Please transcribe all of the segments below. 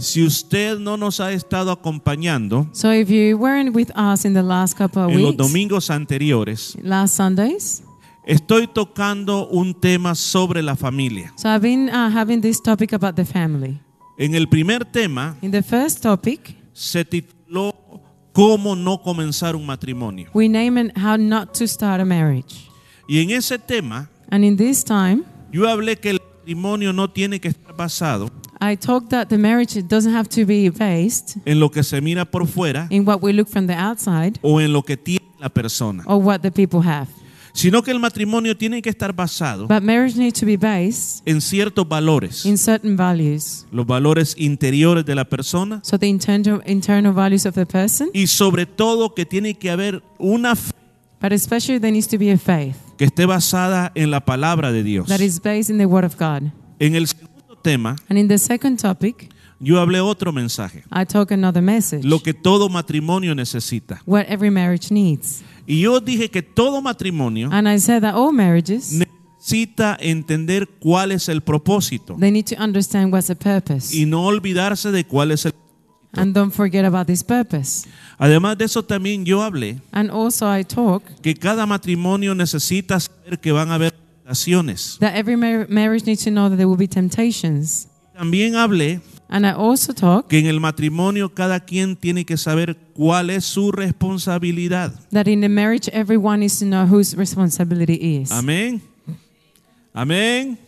Si usted no nos ha estado acompañando So if you weren't with us in the last couple of en los weeks, domingos anteriores, last Sundays, estoy tocando un tema sobre la familia. so I've been uh, having this topic about the family. En el primer tema In the first topic, se tituló ¿Cómo no comenzar un matrimonio? we name it how not to start a marriage. Y en ese tema And in this time, yo hablé que el matrimonio no tiene que estar basado I talked that the marriage doesn't have to be based en lo que se mira por fuera in what we look from the outside o en lo que tiene la persona, or what the people have. sino que el matrimonio tiene que estar basado But marriage needs to be based en ciertos valores, in certain values. los valores interiores de la persona So the internal, internal values of the person, y sobre todo que tiene que haber una fe but especially there needs to be a faith que esté basada en la palabra de Dios. that is based in the Word of God. En el segundo tema And in the second topic, yo hablé otro mensaje, I talk another message. lo que todo matrimonio necesita. what every marriage needs. Y yo dije que todo matrimonio And I said that all marriages, necesita entender cuál es el propósito they need to understand what's the purpose. y no olvidarse de cuál es el And don't forget about this purpose. Además de eso también yo hablé And also I talk que cada matrimonio necesita saber que van a haber tentaciones. that every mar- marriage needs to know that there will be temptations. También hablé And I also talk que en el matrimonio cada quien tiene que saber cuál es su responsabilidad. that in the marriage everyone needs to know whose responsibility is. Amén. Amén.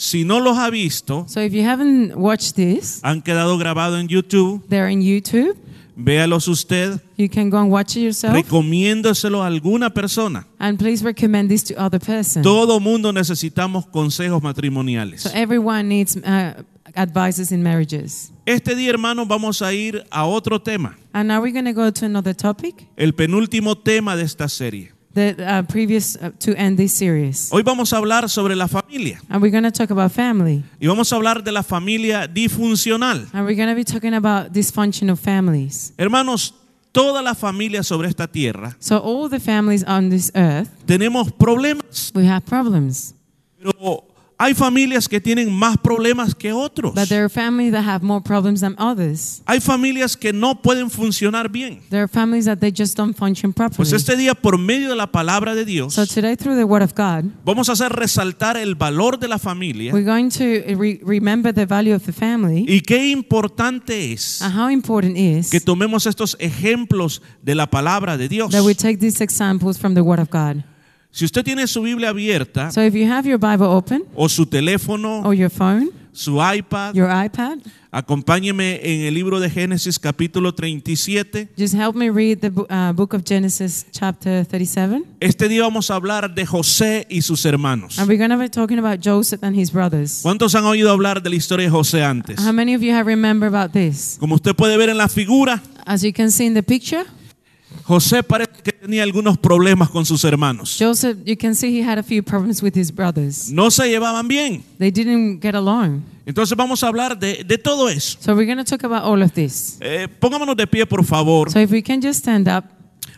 Si no los ha visto, So if you haven't watched this, han quedado grabados en YouTube. they're in YouTube. Véalos usted. You can go and watch it yourself. Recomiéndoselo a alguna persona. And please recommend this to other person. Todo mundo necesitamos consejos matrimoniales. So everyone needs uh, advices in marriages. Este día, hermanos, vamos a ir a otro tema. And now we're going to go to another topic. El penúltimo tema de esta serie. Uh, previous uh, to end this series. Hoy vamos a hablar sobre la familia. And we're going to talk about family. Y vamos a hablar de la familia disfuncional. And we're going to be talking about dysfunctional families. Hermanos, toda la familia sobre esta tierra So all the families on this earth, tenemos problemas. we have problems. Pero hay familias que tienen más problemas que otros. But there are families that have more problems than others. Hay familias que no pueden funcionar bien. There are families that they just don't function properly. Pues este día, por medio de la palabra de Dios, So today, through the Word of God, vamos a hacer resaltar el valor de la familia we're going to re- remember the value of the family y qué importante es and how important is que tomemos estos ejemplos de la palabra de Dios. that we take these examples from the Word of God. Si usted tiene su Biblia abierta So if you have your Bible open o su teléfono, or your phone, su iPad, your iPad, acompáñeme en el libro de Génesis capítulo 37. just help me read the uh, book of Genesis, chapter 37. Este día vamos a hablar de José y sus hermanos. And we're going to be talking about Joseph and his brothers. ¿Cuántos han oído hablar de la historia de José antes? How many of you have remembered about this? Como usted puede ver en la figura, As you can see in the picture, José parece que tenía algunos problemas con sus hermanos. Joseph, you can see he had a few problems with his brothers. No se llevaban bien. They didn't get along. Entonces vamos a hablar de, de todo eso. So we're going to talk about all of this. Eh, pongámonos de pie, por favor. So if we can just stand up,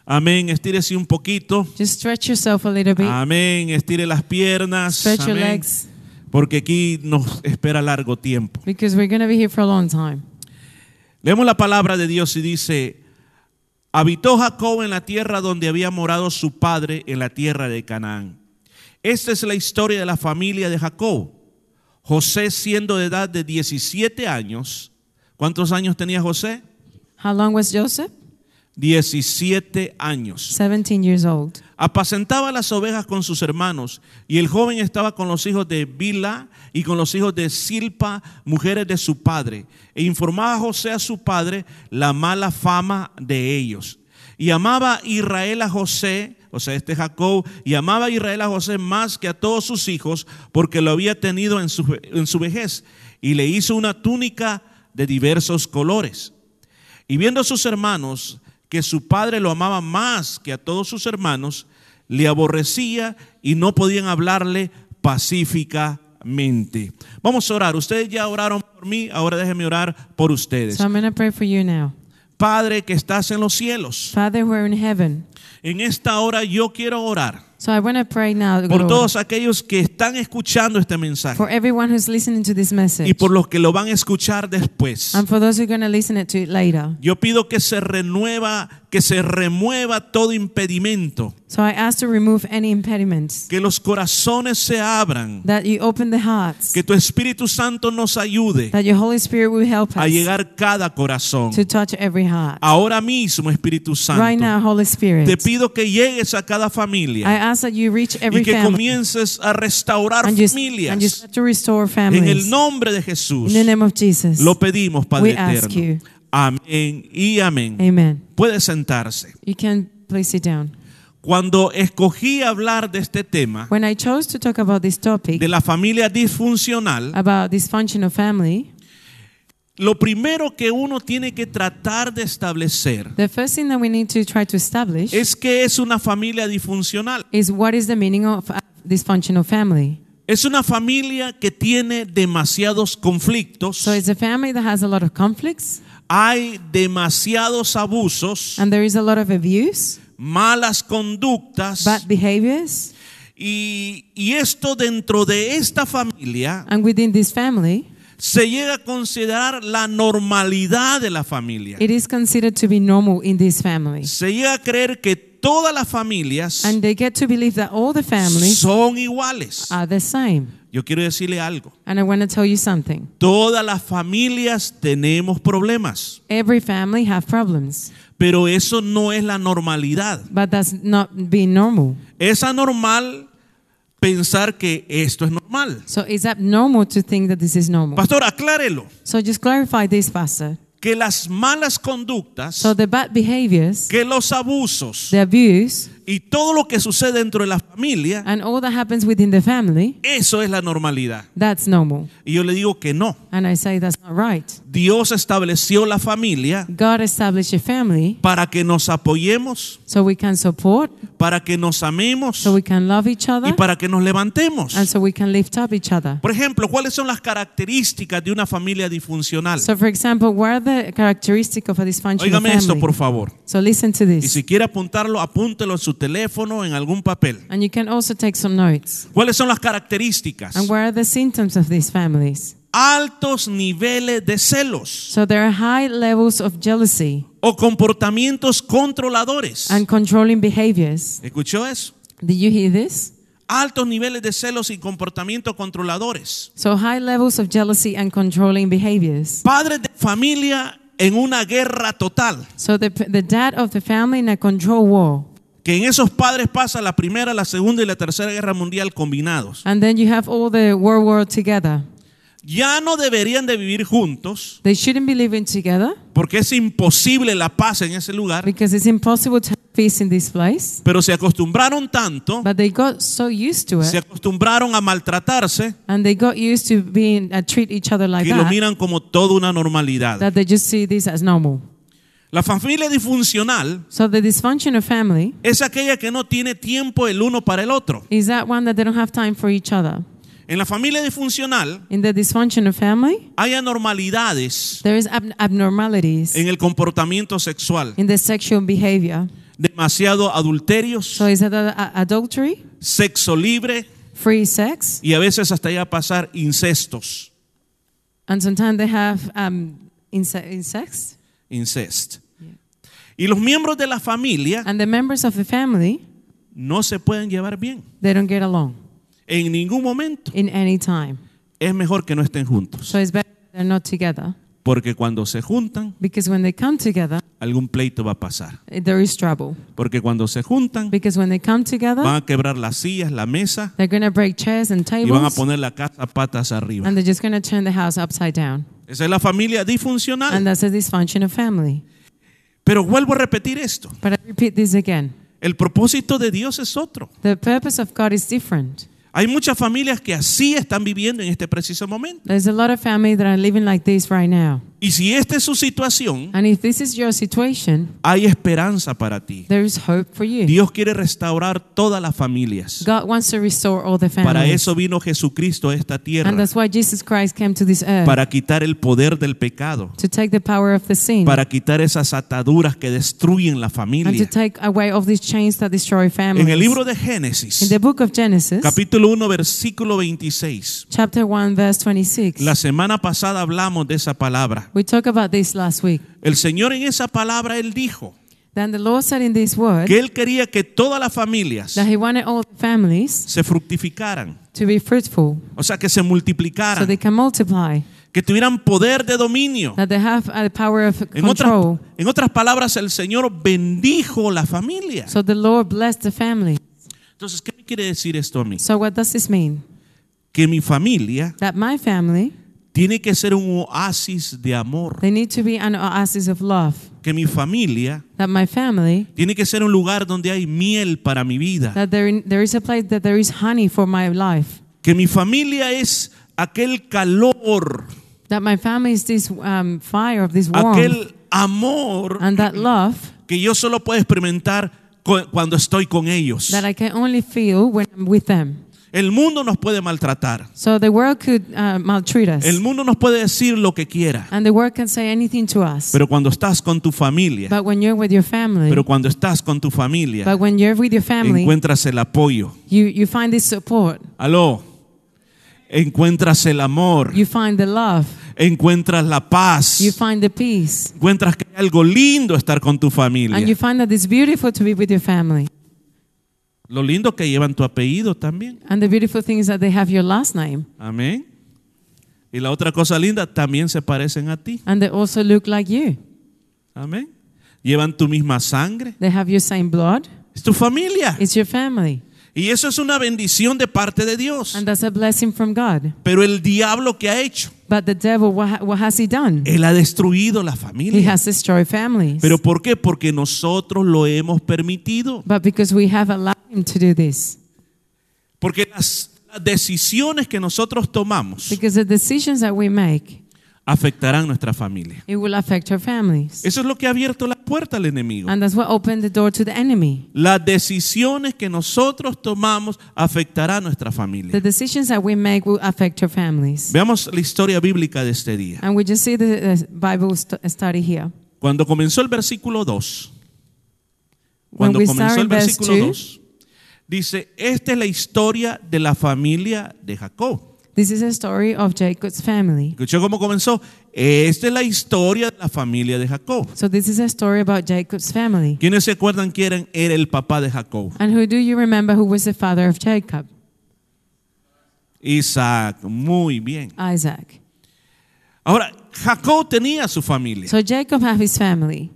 Amén. Estírese un poquito. just stretch yourself a little bit, Amén. Estire las piernas. stretch your Amén. legs, Porque aquí nos espera largo tiempo. because we're going to be here for a long time. Leemos la palabra de Dios y dice, habitó Jacob en la tierra donde había morado su padre, en la tierra de Canaán. Esta es la historia de la familia de Jacob. José siendo de edad de 17 años. ¿Cuántos años tenía José? How long was Joseph? 17 años. 17 years old. Apacentaba las ovejas con sus hermanos y el joven estaba con los hijos de Bila y con los hijos de Silpa, mujeres de su padre. E informaba a José a su padre la mala fama de ellos. Y amaba Israel a José, o sea, este Jacob, y amaba a Israel a José más que a todos sus hijos porque lo había tenido en su, en su vejez. Y le hizo una túnica de diversos colores. Y viendo a sus hermanos que su padre lo amaba más que a todos sus hermanos, le aborrecía y no podían hablarle pacíficamente. Vamos a orar. Ustedes ya oraron por mí, ahora déjenme orar por ustedes. So I'm going to pray for you now. Padre que estás en los cielos, Father, we're in heaven. En esta hora yo quiero orar So I want to pray now por todos aquellos que están escuchando este mensaje for everyone who's listening to this message y por los que lo van a escuchar después. and for those who are going to listen it to it later. Yo pido que se renueva, que se remueva todo impedimento, So I ask to remove any impediments, que los corazones se abran, that you open the hearts, que tu Espíritu Santo nos ayude that your Holy Spirit will help a us llegar cada corazón. to touch every heart. Ahora mismo, Espíritu Right now, Santo, Holy Spirit, te pido que llegues a cada I familia ask that you reach y every que family comiences a restaurar and you, and you familias. start to restore En families. el nombre de Jesús In the name of Jesus. lo pedimos, Padre We ask eterno. you. Amén y amén. Amen. Puede sentarse. You can please sit down. Cuando escogí hablar de este tema, When I chose to talk about this topic, de la familia disfuncional, about dysfunctional family, lo primero que uno tiene que tratar de establecer the first thing that we need to try to establish es que es una familia disfuncional. is what is the meaning of a dysfunctional family. Es una familia que tiene demasiados conflictos, So it's a family that has a lot of conflicts hay demasiados abusos, and there is a lot of abuse, malas conductas bad behaviors, y, y esto dentro de esta familia and within this family, se llega a considerar la normalidad de la familia. it is considered to be normal in this family. Se llega a creer que todas las familias And they get to believe that all the families son iguales. are the same. Yo quiero decirle algo. And I want to tell you something. Todas las familias tenemos problemas, Every family have problems, pero eso no es la normalidad. but that's not being normal. Es anormal pensar que esto es normal. So it's abnormal to think that this is normal. Pastor, aclárelo. So just clarify this, Pastor. Que las malas conductas, So the bad behaviors, que los abusos the abuse, y todo lo que sucede dentro de la familia, and all that happens within the family, eso es la normalidad. that's normal. Y yo le digo que no. And I say that's not right. Dios estableció la familia God established a family para que nos apoyemos, so we can support, para que nos amemos so we can love each y other, para que nos levantemos. and so we can lift up each other. Por ejemplo, ¿cuáles son las características de una familia disfuncional? So, for example, what are the characteristics of a dysfunctional Óigame esto, por family? favor. So listen to Y this. si quiere apuntarlo, apúntelo en su teléfono, en algún papel. And you can also take some notes. ¿Cuáles son las características? And what are the symptoms of these families? Altos niveles de celos So there are high levels of jealousy o comportamientos controladores. and controlling behaviors. ¿Escuchó eso? Did you hear this? Altos niveles de celos y comportamientos controladores. So high levels of jealousy and controlling behaviors. Padres de familia en una guerra total. So the, the dad of the family in a control war. Que en esos padres pasa la primera, la segunda y la tercera guerra mundial combinados. And then you have all the world war together. Ya no deberían de vivir juntos They shouldn't be living together porque es imposible la paz en ese lugar. because it's impossible to have peace in this place. Pero se acostumbraron tanto, But they got so used to se it acostumbraron a maltratarse and they got used to being uh, treat each other like que lo that miran como toda una normalidad. that they just see this as normal. La familia disfuncional So the dysfunctional family es aquella que no tiene tiempo el uno para el otro. is that one that they don't have time for each other. En la familia disfuncional In the dysfunctional family, hay anormalidades there is ab- abnormalities en el comportamiento sexual, in the sexual behavior. demasiado adulterios, So is that adultery, sexo libre free sex, y a veces hasta ya pasar incestos, and sometimes they have um, inse- incest. incest. Y los miembros de la familia And the members of the family, no se pueden llevar bien they don't get along en ningún momento. in any time. Es mejor que no estén juntos, So it's better they're not together porque cuando se juntan, because when they come together, algún pleito va a pasar. there is trouble. Porque cuando se juntan, Because when they come together, van a quebrar las sillas, la mesa they're going to break chairs and y van a tables, poner la casa patas arriba. and they're just going to turn the house upside down. Esa es la familia And disfuncional. that's a dysfunctional family. Pero vuelvo a repetir esto. But I repeat this again. El propósito de Dios es otro. The purpose of God is different. Hay muchas familias que así están viviendo en este preciso momento. There's a lot of families that are living like this right now. Y si esta es su situación, And if this is your situation, hay esperanza para ti. there is hope for you. Dios quiere restaurar todas las familias. God wants to restore all the Para families. eso vino Jesucristo a esta And tierra, that's why Jesus Christ came to this earth para quitar el poder del pecado, to take the power of the sin para quitar esas ataduras que destruyen la and to familia. take away of these chains that destroy families. En el libro de In Génesis, the book of Genesis, capítulo 1, versículo 26, chapter 1, verse 26, la semana pasada hablamos de esa palabra. We talked about this last week. El Señor en esa palabra, Él dijo Then the Lord said in this word que Él quería que todas las familias that He wanted all the families se fructificaran, to be fruitful o sea, que se so multiplicaran, they can multiply, que tuvieran poder de dominio. that they have a power of En otras, control. en otras palabras, el Señor bendijo la familia. So the Lord blessed the family. Entonces, ¿qué quiere decir esto a mí? So what does this mean? Que mi familia That my family, tiene que ser un oasis de amor. they need to be an oasis of love. Que mi familia That my family, tiene que ser un lugar donde hay miel para mi vida. that there, there is a place that there is honey for my life. Que mi familia es aquel calor, That my family is this um, fire of this warmth. aquel amor And that love que yo solo puedo experimentar cu- cuando estoy con ellos. that I can only feel when I'm with them. El mundo nos puede maltratar. So the world could uh, maltreat us. El mundo nos puede decir lo que quiera. And the world can say anything to us. Pero cuando estás con tu familia, But when you're with your family, pero cuando estás con tu familia, but when you're with your family, encuentras el apoyo. you, you find this support. Aló. Encuentras el amor, You find the love. encuentras la paz, You find the peace. encuentras que hay algo lindo estar con tu And you familia. find that it's beautiful to be with your family. Lo lindo que llevan tu apellido también. And the beautiful thing is that they have your last name. Amén. Y la otra cosa linda, también se parecen a ti. And they also look like you. Amén. Llevan tu misma sangre. They have your same blood. Es tu familia. It's your family. Y eso es una bendición de parte de Dios. And that's a blessing from God. Pero el diablo que ha hecho, But the devil, what, ha- what has he done? él ha destruido la He familia. has destroyed families. ¿Pero por qué? Porque nosotros lo hemos permitido. But because we have allowed him to do this. Porque las, las decisiones que nosotros tomamos Because the decisions that we make, afectarán nuestra familia. it will affect our families. Eso es lo que ha abierto la puerta al enemigo. And that's what opened the door to the enemy. Las decisiones que nosotros tomamos afectarán nuestra The familia. decisions that we make will affect our families. Veamos la historia bíblica de este día. And we just see the uh, Bible st- study here. Cuando comenzó el versículo 2, When cuando we comenzó el versículo 2, 2, dice, esta es la historia de la familia de Jacob. this is a story of Jacob's family. ¿Escuchó cómo comenzó? Esta es la historia de la familia de Jacob. So this is a story about Jacob's family. ¿Quiénes se acuerdan quién era el papá de Jacob? And who do you remember who was the father of Jacob? Isaac. Muy bien. Isaac. Ahora, Jacob tenía su familia. So Jacob had his family.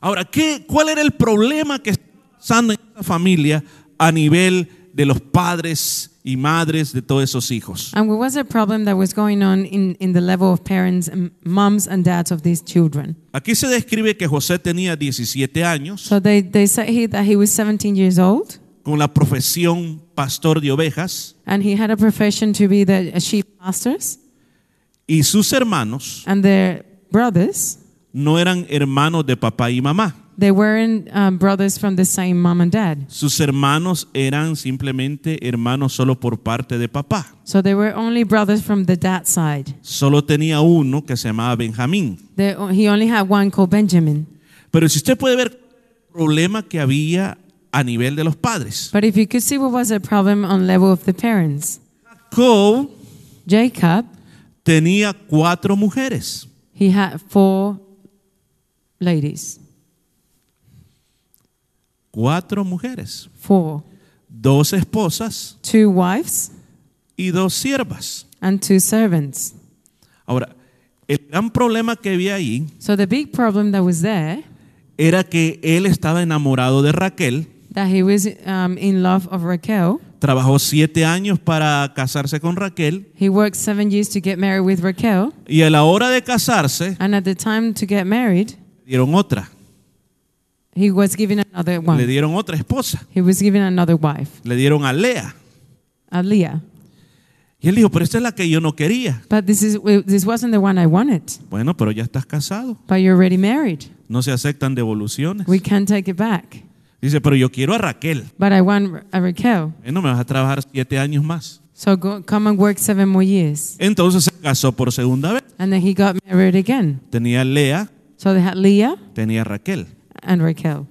Ahora, ¿qué, ¿cuál era el problema que estaba pasando en esa familia a nivel de los padres y madres de todos esos hijos? And what was the problem that was going on in, in the level of parents, and moms and dads of these children? Aquí se describe que José tenía 17 años So they, they said he, that he was 17 years old con la profesión pastor de ovejas and he had a profession to be the sheep pastors y sus hermanos and their brothers, no eran hermanos de papá y mamá. They weren't um, brothers from the same mom and dad. Sus hermanos eran simplemente hermanos solo por parte de papá. So they were only brothers from the dad side. Solo tenía uno que se llamaba Benjamín. They, he only had one called Benjamin. Pero si usted puede ver el problema que había a nivel de los padres. But if you could see what was the problem on level of the parents, Jacob Jacob, tenía cuatro mujeres. he had four ladies. Cuatro mujeres. Four. Dos esposas Two wives y dos siervas. and two servants. Ahora, el gran problema que había ahí So the big problem that was there, era que él estaba enamorado de Raquel. that he was um, in love of Raquel. Trabajó siete años para casarse con Raquel. He worked seven years to get married with Raquel. Y a la hora de casarse, And at the time to get married, dieron otra. He was given another Le one. dieron otra esposa. He was given another wife, Le dieron a Lea. a Leah. Y él dijo, pero esta es la que yo no quería. But this is this wasn't the one I wanted. Bueno, pero ya estás casado. But you're already married. No se aceptan devoluciones. We can't take it back. Dice, pero yo quiero a Raquel. But I want a Raquel. Bueno, me vas a trabajar siete años más. So go, come and work seven more years. Entonces se casó por segunda vez. And then he got married again. Tenía Lea, So they had Leah tenía Raquel. And Raquel.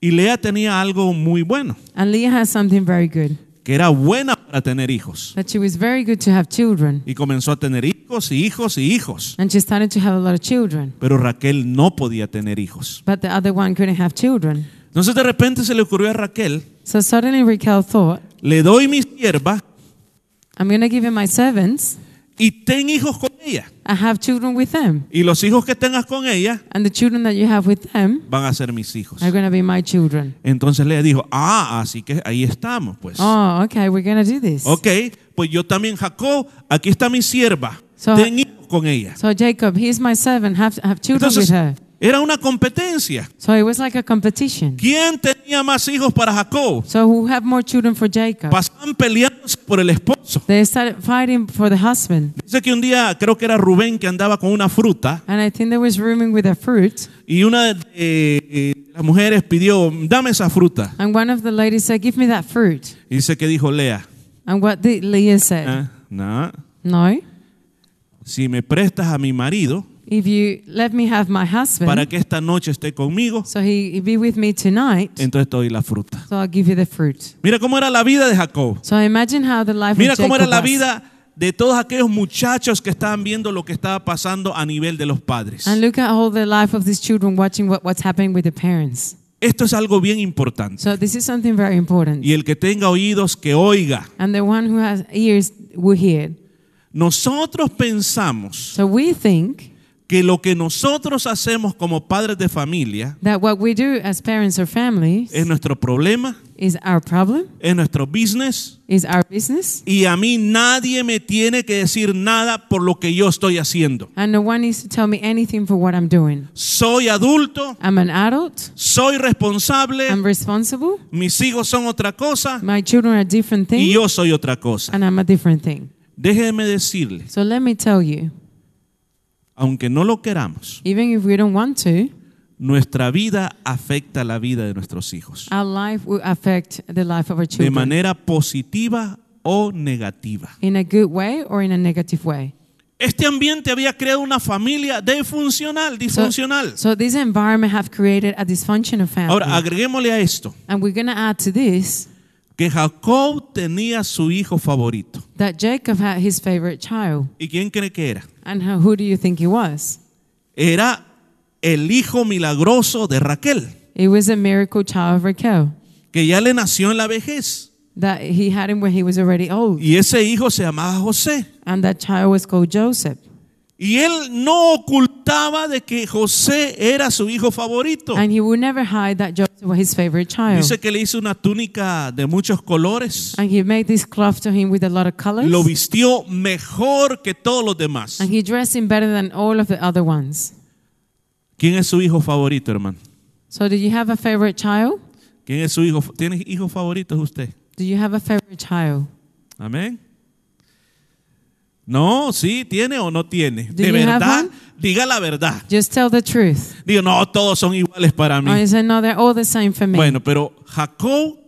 Y Lea tenía algo muy bueno, And Leah has something very good. que era buena para tener hijos. That she was very good to have children. Y comenzó a tener hijos y hijos y hijos. And she started to have a lot of children. Pero Raquel no podía tener hijos. But the other one couldn't have children. Entonces de repente se le ocurrió a Raquel, So suddenly Raquel thought, le doy mi sierva I'm going to give him my servants. y ten hijos con ella. I have children with them. Y los hijos que tengas con ella And the children that you have with them van a ser mis hijos. are going to be my children. Entonces le dijo, ah, así que ahí estamos, pues. Oh, okay, we're going to do this. Ok, pues yo también, Jacob, aquí está mi sierva. So- ten hijos con ella. So Jacob, he's my servant, have, have children Entonces, with her. Era una competencia. So it was like a competition. ¿Quién tenía más hijos para Jacob? So who have more children for Jacob? Pasaban peleándose por el esposo. They started fighting for the husband. Dice que un día, creo que era Rubén que andaba con una fruta And I think there was rooming with a fruit. y una de eh, las mujeres pidió, dame esa fruta. And one of the ladies said, Give me that fruit. Y dice que dijo Lea, And what did Leah said? "Ah, no, No. si me prestas a mi marido If you let me have my husband, para que esta noche esté conmigo, so he, be with me tonight, entonces te doy la fruta. so I'll give you the fruit. Mira cómo era la vida de Jacob. So imagine how the life Mira of cómo Jacob era la vida de todos aquellos muchachos que estaban viendo lo que estaba pasando a nivel de los padres. And look at all the life of these children watching what, what's happening with the parents. Esto es algo bien importante. So this is something very important. Y el que tenga oídos, que oiga. And the one who has ears will hear. Nosotros pensamos So we think que lo que nosotros hacemos como padres de familia that what we do as parents or families es nuestro problema, is our problem, es nuestro business. is our business, Y a mí nadie me tiene que decir nada por lo que yo estoy haciendo. and no one needs to tell me anything for what I'm doing. Soy adulto, I'm an adult, soy responsable, I'm responsible, mis hijos son otra cosa my children are different y things, yo soy otra cosa. and I'm a different thing. Déjeme decirle, So let me tell you, aunque no lo queramos, even if we don't want to, nuestra vida afecta la vida de nuestros hijos our life will affect the life of our de children manera positiva o negativa. in a good way or in a negative way. Este ambiente había creado una familia disfuncional, disfuncional. So this environment have created a dysfunctional family. Ahora, agreguémosle a esto and we're going to add to this que Jacob tenía su hijo favorito. that Jacob had his favorite child. ¿Y quién cree que era? And how, who do you think he was? Era el hijo milagroso de Raquel, It was a miracle child of Raquel que ya le nació en la vejez. that he had him when he was already old. Y ese hijo se llamaba José. And that child was called Joseph. Y él no ocultaba de que José era su hijo favorito. And he would never hide that Joseph was his favorite child. Dice que le hizo una túnica de muchos colores. And he made this cloth to him with a lot of colors. Lo vistió mejor que todos los demás. And he dressed him better than all of the other ones. ¿Quién es su hijo favorito, hermano? So do you have a favorite child? ¿Quién es su hijo? ¿Tiene hijos favoritos usted? Do you have a favorite child? Amén. No, sí, tiene o no tiene. Do De verdad, diga la verdad. Just tell the truth. Digo, no, todos son iguales para mí. Or say, no, they're all the same for me. Bueno, pero Jacob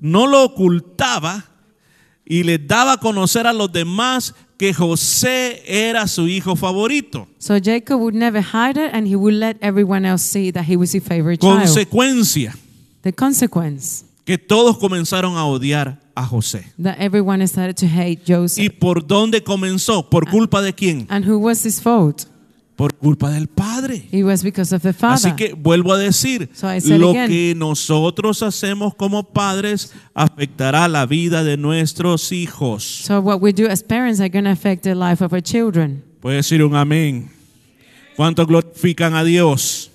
no lo ocultaba y le daba a conocer a los demás que José era su hijo favorito. So Jacob would never hide it and he would let everyone else see that he was his favorite child. Consecuencia, The consequence que todos comenzaron a odiar a José. that everyone started to hate ¿Y Joseph. por dónde comenzó? ¿Por culpa de quién? And who was his fault? Por culpa del padre. It was because of the father. Así que vuelvo a decir, So I said lo again. que nosotros hacemos como padres afectará la vida de nuestros hijos. So what we do as parents are going to affect the life of our children. Puede decir un amén. ¿Cuántos glorifican a Dios?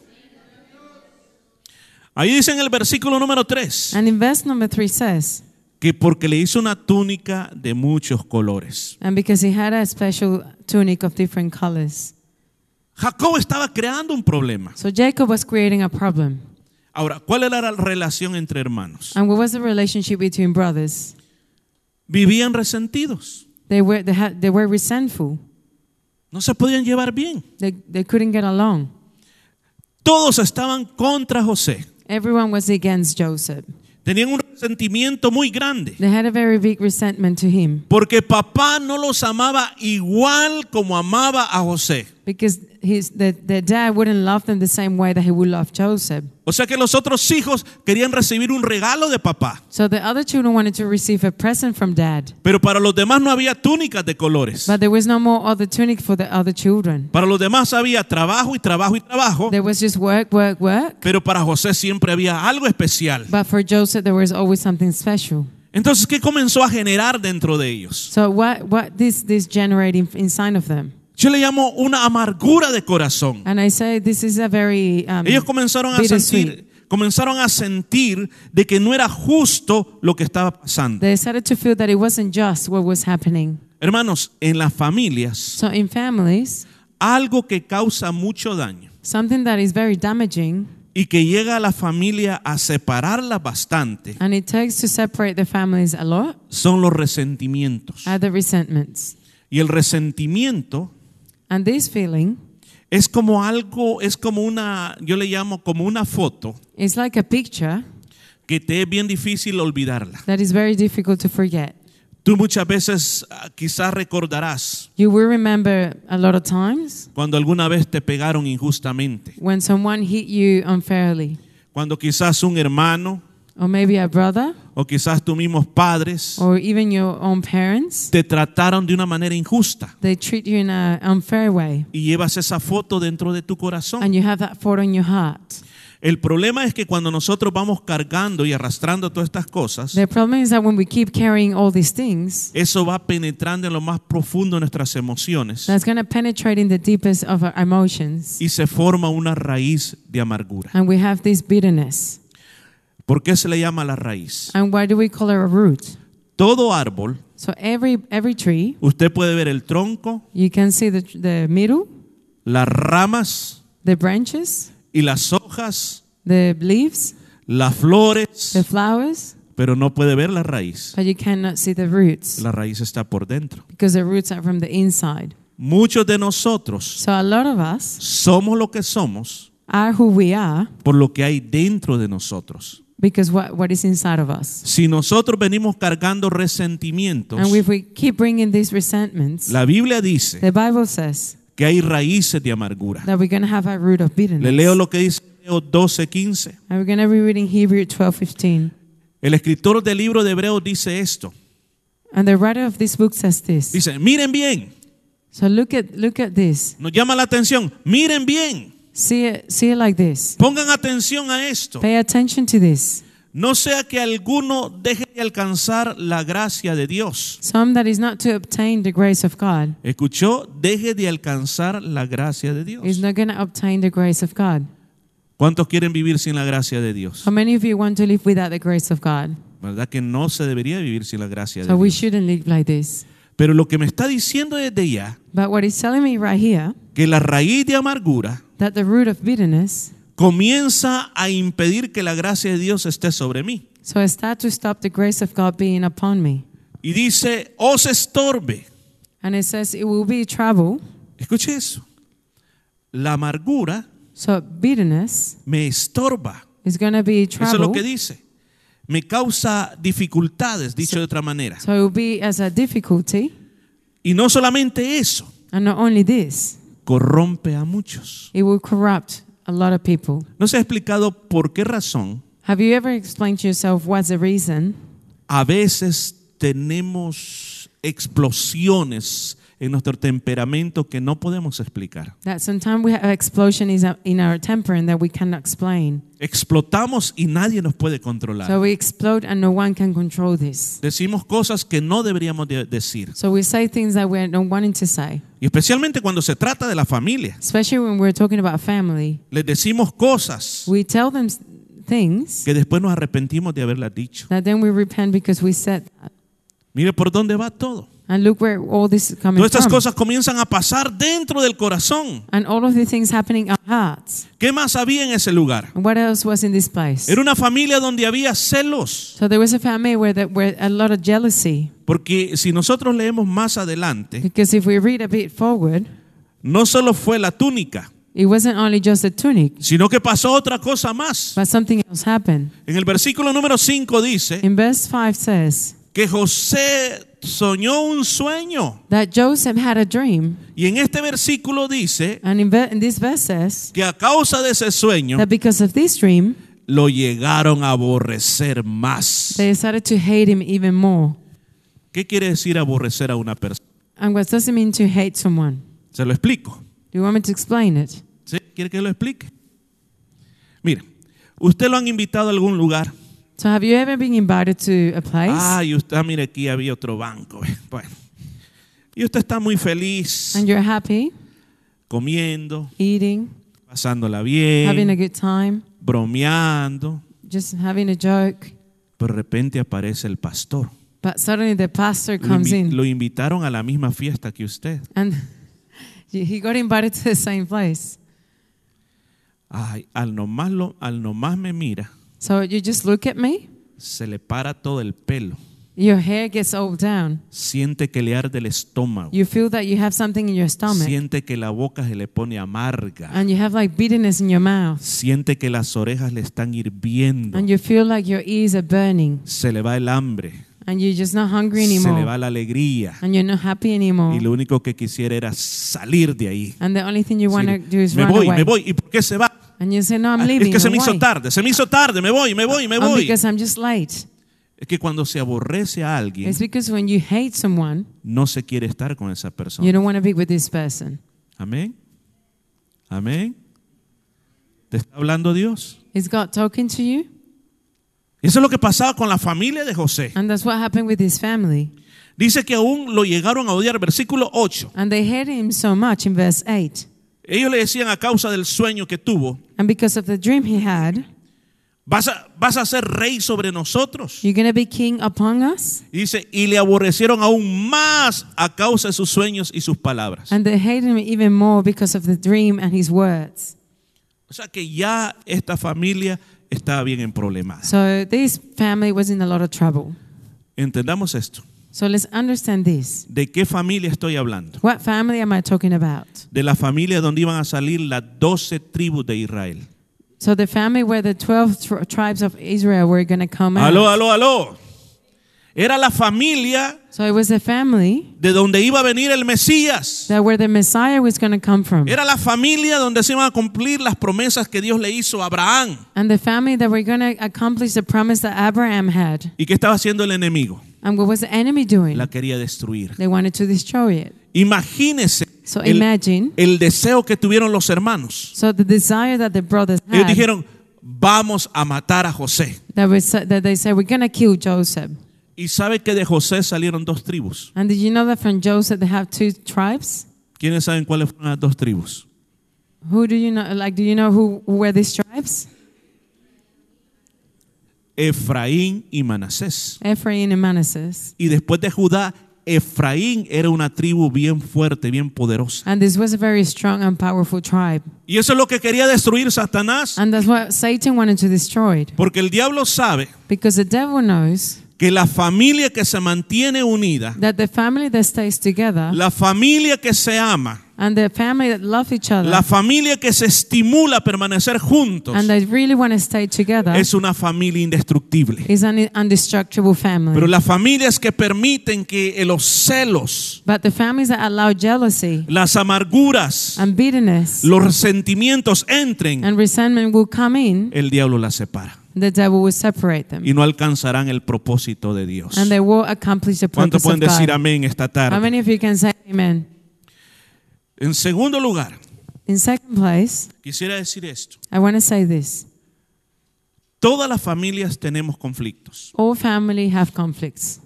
Ahí dice en el versículo número 3 And in verse number 3 says, que porque le hizo una túnica de muchos colores. and because he had a special tunic of different colors. Jacob estaba creando un problema. So Jacob was creating a problem. Ahora, ¿cuál era la relación entre hermanos? And what was the relationship between brothers? Vivían resentidos. They were, they had, they were resentful. No se podían llevar bien. They, they couldn't get along. Todos estaban contra José. Everyone was against Joseph. Tenían un resentimiento muy grande. They had a very big resentment to him Porque papá no los amaba igual como amaba a José. because his, the, their dad wouldn't love them the same way that he would love Joseph. O sea que los otros hijos querían recibir un regalo de papá. So the other children wanted to receive a present from dad, Pero para los demás no había túnicas de colores. but there was no more other tunic for the other children. Para los demás había trabajo y trabajo y trabajo. There was just work, work, work. Pero para José siempre había algo especial. But for Joseph, there was always something special. Entonces, ¿qué comenzó a generar dentro de ellos? So what, what this, this generating inside of them? Yo le llamo una amargura de corazón. And I say this is a very um, Ellos comenzaron a sentir, comenzaron a sentir de que no era justo lo que estaba pasando. They started to feel that it wasn't just what was happening. Hermanos, en las familias, So in families, algo que causa mucho daño something that is very damaging y que llega a la familia a separarla bastante and it takes to separate the families a lot son los resentimientos. are the resentments. Y el resentimiento And this feeling es como algo, es como una, yo le llamo como una foto is like a picture que te es bien difícil olvidarla. that is very difficult to forget. Tú muchas veces ah, quizás recordarás You will remember a lot of times cuando alguna vez te pegaron injustamente, when someone hit you unfairly, cuando quizás un hermano or maybe a brother, o quizás tus mismos padres or even your own parents. te trataron de una manera injusta They treat you in an unfair way, y llevas esa foto dentro de tu corazón. and you have that photo in your heart. El problema es que cuando nosotros vamos cargando y arrastrando todas estas cosas, The problem is that when we keep carrying all these things, eso va penetrando en lo más profundo de nuestras emociones that's going to penetrate in the deepest of our emotions, y se forma una raíz de amargura. and we have this bitterness. ¿Por qué se le llama la raíz? And why do we call it a root? Todo árbol, So every every tree, usted puede ver el tronco, you can see the the middle, las ramas the branches, y las hojas, the leaves, las flores, the flowers, pero no puede ver la raíz. but you cannot see the roots La raíz está por dentro. because the roots are from the inside. Muchos de nosotros So a lot of us somos lo que somos are who we are por lo que hay dentro de nosotros. Because what, what is inside of us. Si nosotros venimos cargando resentimientos, And if we keep bringing these resentments, la Biblia dice the Bible says que hay raíces de amargura. that we're going to have a root of Le bitterness. leo lo que dice Hebreos 12:15. And we're going to be reading Hebrew 12:15. El escritor del libro de Hebreos dice esto. And the writer of this book says this. Dice, miren bien, So look at look at this. nos llama la atención, miren bien, See it see it like this. pongan atención a esto. Pay attention to this. No sea que alguno deje de alcanzar la gracia de Dios. Some that is not to obtain the grace of God ¿Escuchó? Deje de alcanzar la gracia de Dios. is not going to obtain the grace of God. ¿Cuántos quieren vivir sin la gracia de Dios? How many of you want to live without the grace of God? ¿Verdad que no se debería vivir sin la gracia de So we Dios? shouldn't live like this. Pero lo que me está diciendo desde ya, But what he's telling me right here, que la raíz de amargura that the root of bitterness, comienza a impedir que la gracia de Dios esté sobre mí. so I start to stop the grace of God being upon me. Y dice, os estorbe. And it says it will be trouble. Escuche eso. La amargura So bitterness me estorba. is going to be Eso es lo trouble. que dice. Me causa dificultades, dicho de otra manera. So it will be as a difficulty. Y no solamente eso, And not only this, corrompe a muchos. it will corrupt a lot of people. No se ha explicado por qué razón Have you ever explained to yourself what's the reason a veces tenemos explosiones en nuestro temperamento que no podemos explicar. that sometimes we have explosion is in our temper and that we cannot explain? Explotamos y nadie nos puede controlar. So we explode and no one can control this. Decimos cosas que no deberíamos de decir. So we say things that we're not wanting to say, Y especialmente cuando se trata de la familia. especially when we're talking about family. Les decimos cosas We tell them things que después nos arrepentimos de haberlas dicho. that then we repent because we said that. Mire por dónde va todo. And look where all this is coming Todas estas from. cosas comienzan a pasar dentro del corazón. And all of the things happening in our hearts. ¿Qué más había en ese lugar? And what else was in this place? Era una familia donde había celos. So there was a family where there were a lot of jealousy. Porque si nosotros leemos más adelante, Because if we read a bit forward, no solo fue la túnica, it wasn't only just a tunic, sino que pasó otra cosa más. but something else happened. En el versículo número 5 dice In verse 5 says que José soñó un sueño. that Joseph had a dream. Y en este versículo dice And in, in this verse says que a causa de ese sueño that because of this dream, lo llegaron a aborrecer más. they started to hate him even more. ¿Qué quiere decir aborrecer a una persona? And what does it mean to hate someone? Se lo explico. Do you want me to explain it? ¿Sí? ¿Quiere que lo explique? Mire, usted lo han invitado a algún lugar. So have you ever been invited to a place Ay, usted, ah, mire, aquí había otro banco. Bueno, y usted está muy feliz, and you're happy, comiendo, eating, pasándola having a bien, good time, bromeando. just having a joke? Pero de repente aparece el pastor. But suddenly the pastor Lo, comes invi- in lo invitaron a la misma fiesta que usted. and he got invited to the same place. Ay, al nomás, lo, al nomás me mira, So you just look at me, se le para todo el pelo. your hair gets all down. Siente que le arde el estómago. You feel that you have something in your stomach Siente que la boca se le pone amarga. and you have like bitterness in your mouth Siente que las orejas le están hirviendo. and you feel like your ears are burning Se le va el hambre. and you're just not hungry Se le anymore va la alegría. and you're not happy anymore. Y lo único que quisiera era salir de ahí. And the only thing you want to do is me run voy, away. me voy. ¿Y por qué se va? And you say, no, I'm Ah, leaving. Es que se me hizo tarde, se me hizo tarde, me voy, me voy, me Oh, voy. because I'm just late. Es que cuando se aborrece a alguien, It's because when you hate someone, no se quiere estar con esa you persona. don't want to be with this person. Amén. Amén. ¿Te está hablando Dios? Is God talking to you? Eso es lo que pasaba con la familia de José. And that's what happened with his family. Dice que aún lo llegaron a odiar. Versículo 8. And they hated him so much in verse 8. Ellos le decían a causa del sueño que tuvo, And because of the dream he had, vas a, vas a ser rey sobre nosotros. you're going to be king upon us. Y dice, y le aborrecieron aún más a causa de sus sueños y sus palabras. And they hated him even more because of the dream and his words. O sea que ya esta familia estaba bien en problemas. So this family was in a lot of trouble. Entendamos esto. So let's understand this. ¿De qué familia estoy hablando? What family am I talking about? De la familia donde iban a salir las doce tribus de Israel. So the family where the 12 tribes of Israel were going to come out. Aló, aló, aló. Era la familia So it was a family de donde iba a venir el Mesías. that where the Messiah was going to come from. Era la familia donde se iban a cumplir las promesas que Dios le hizo a Abraham. And the family that were going to accomplish the promise that Abraham had. ¿Y qué estaba haciendo el enemigo? And what was the enemy doing? La quería destruir. They wanted to destroy it. Imagínese So el, imagine. el deseo que tuvieron los hermanos. So the desire that the brothers Ellos had, dijeron, vamos a matar a José. that, that they said, we're going to kill Joseph. Y sabe que de José salieron dos tribus. And did you know that from Joseph they have two tribes? ¿Quiénes saben cuáles fueron las dos tribus? Who do you know? Like, do you know who, were these tribes? Efraín y Manasés. Ephraim and Manasseh. Y después de Judá, Efraín era una tribu bien fuerte, bien poderosa. And this was a very strong and powerful tribe. Y eso es lo que quería destruir Satanás. And that's what Satan wanted to destroy. Porque el diablo sabe Because the devil knows que la familia que se mantiene unida, that the family that stays together la familia que se ama, and the family that love each other la familia que se estimula a permanecer juntos, and they really want to stay together es una familia indestructible. is an indestructible family. Pero las familias que permiten que los celos, but the families that allow jealousy las amarguras, and bitterness los resentimientos entren, and resentment will come in, el diablo las separa the devil will separate them. y no alcanzarán el propósito de Dios. And they will accomplish the ¿Cuántos purpose of pueden decir God. amén esta How tarde? many of you can say amen? En segundo lugar, In second place, quisiera decir esto. I want to say this. Todas las familias tenemos conflictos. All family have conflicts.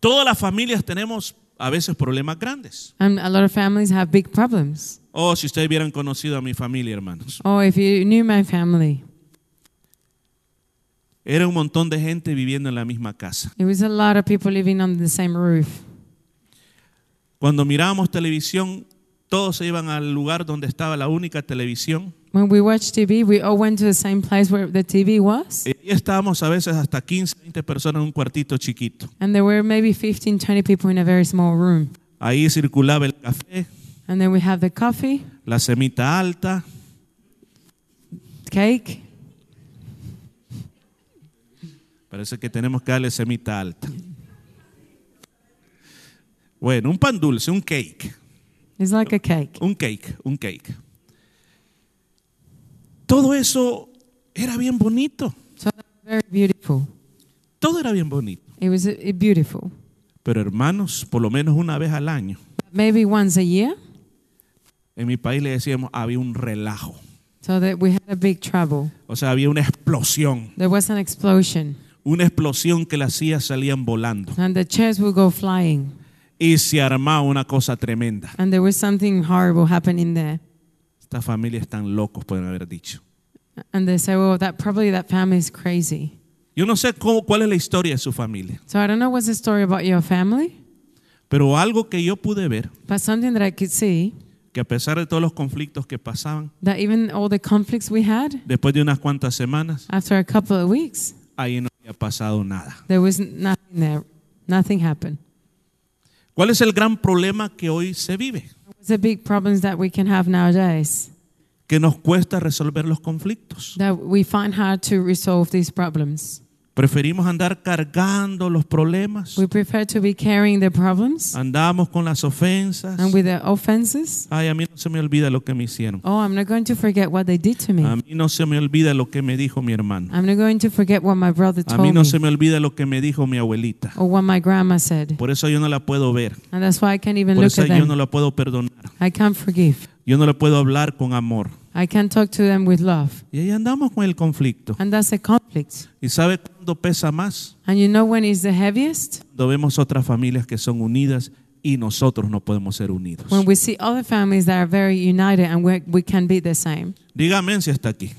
Todas las familias tenemos a veces problemas grandes. And a lot of families have big problems. Oh, si ustedes hubieran conocido a mi familia, hermanos. Or if you knew my family, Era un montón de gente viviendo en la misma casa. It was a lot of people living under the same roof. Cuando mirábamos televisión, todos se iban al lugar donde estaba la única televisión. When we watched TV, we all went to the same place where the TV was. Y ahí estábamos a veces hasta 15, 20 personas en un cuartito chiquito. And there were maybe 15, 20 people in a very small room. Ahí circulaba el café, And then we have the coffee, la semita alta, cake. Parece que tenemos que darle semita alta. Bueno, un pan dulce, un cake. It's like a cake. Un cake, un cake. Todo eso era bien bonito. So very beautiful. Todo era bien bonito. It was uh, beautiful. Pero hermanos, por lo menos una vez al año, Maybe once a year, en mi país le decíamos, había un relajo. so that we had a big trouble. O sea, había una explosión. There was an explosion, Una explosión que las sillas salían volando. and the chairs would go flying, Y se armaba una cosa tremenda. and there was something horrible happening there. Estas familias están locos, pueden haber dicho. And they say, well, that probably that family is crazy. Yo no sé cómo, cuál es la historia de su familia, So I don't know what's the story about your family, pero algo que yo pude ver, but something that I could see que a pesar de todos los conflictos que pasaban, that even all the conflicts we had, después de unas cuantas semanas, after a couple of weeks, ahí no había pasado nada. there was nothing there. Nothing happened. ¿Cuál es el gran problema que hoy se vive? What's the big problems that we can have nowadays? Que nos cuesta resolver los conflictos. That we find hard to resolve these problems. Preferimos andar cargando los problemas. We prefer to be carrying the problems Andamos con las ofensas. and with the offenses. Ay, a mí no se me olvida lo que me hicieron. Oh, I'm not going to forget what they did to me. A mí no se me olvida lo que me dijo mi hermano. I'm not going to forget what my brother A told mí no me se me olvida lo que me dijo mi abuelita. or what my grandma said. Por eso yo no la puedo ver. And that's why I can't even Por look eso at yo them. no la puedo perdonar. I can't forgive. Yo no le puedo hablar con amor. I can't talk to them with love. Y ahí andamos con el conflicto. And that's a conflict. ¿Y sabe cuándo pesa más? And you know when is the heaviest? Cuando vemos otras familias que son unidas y nosotros no podemos ser unidos. When we see other families that are very united and we we can be the same. Dígame si está aquí.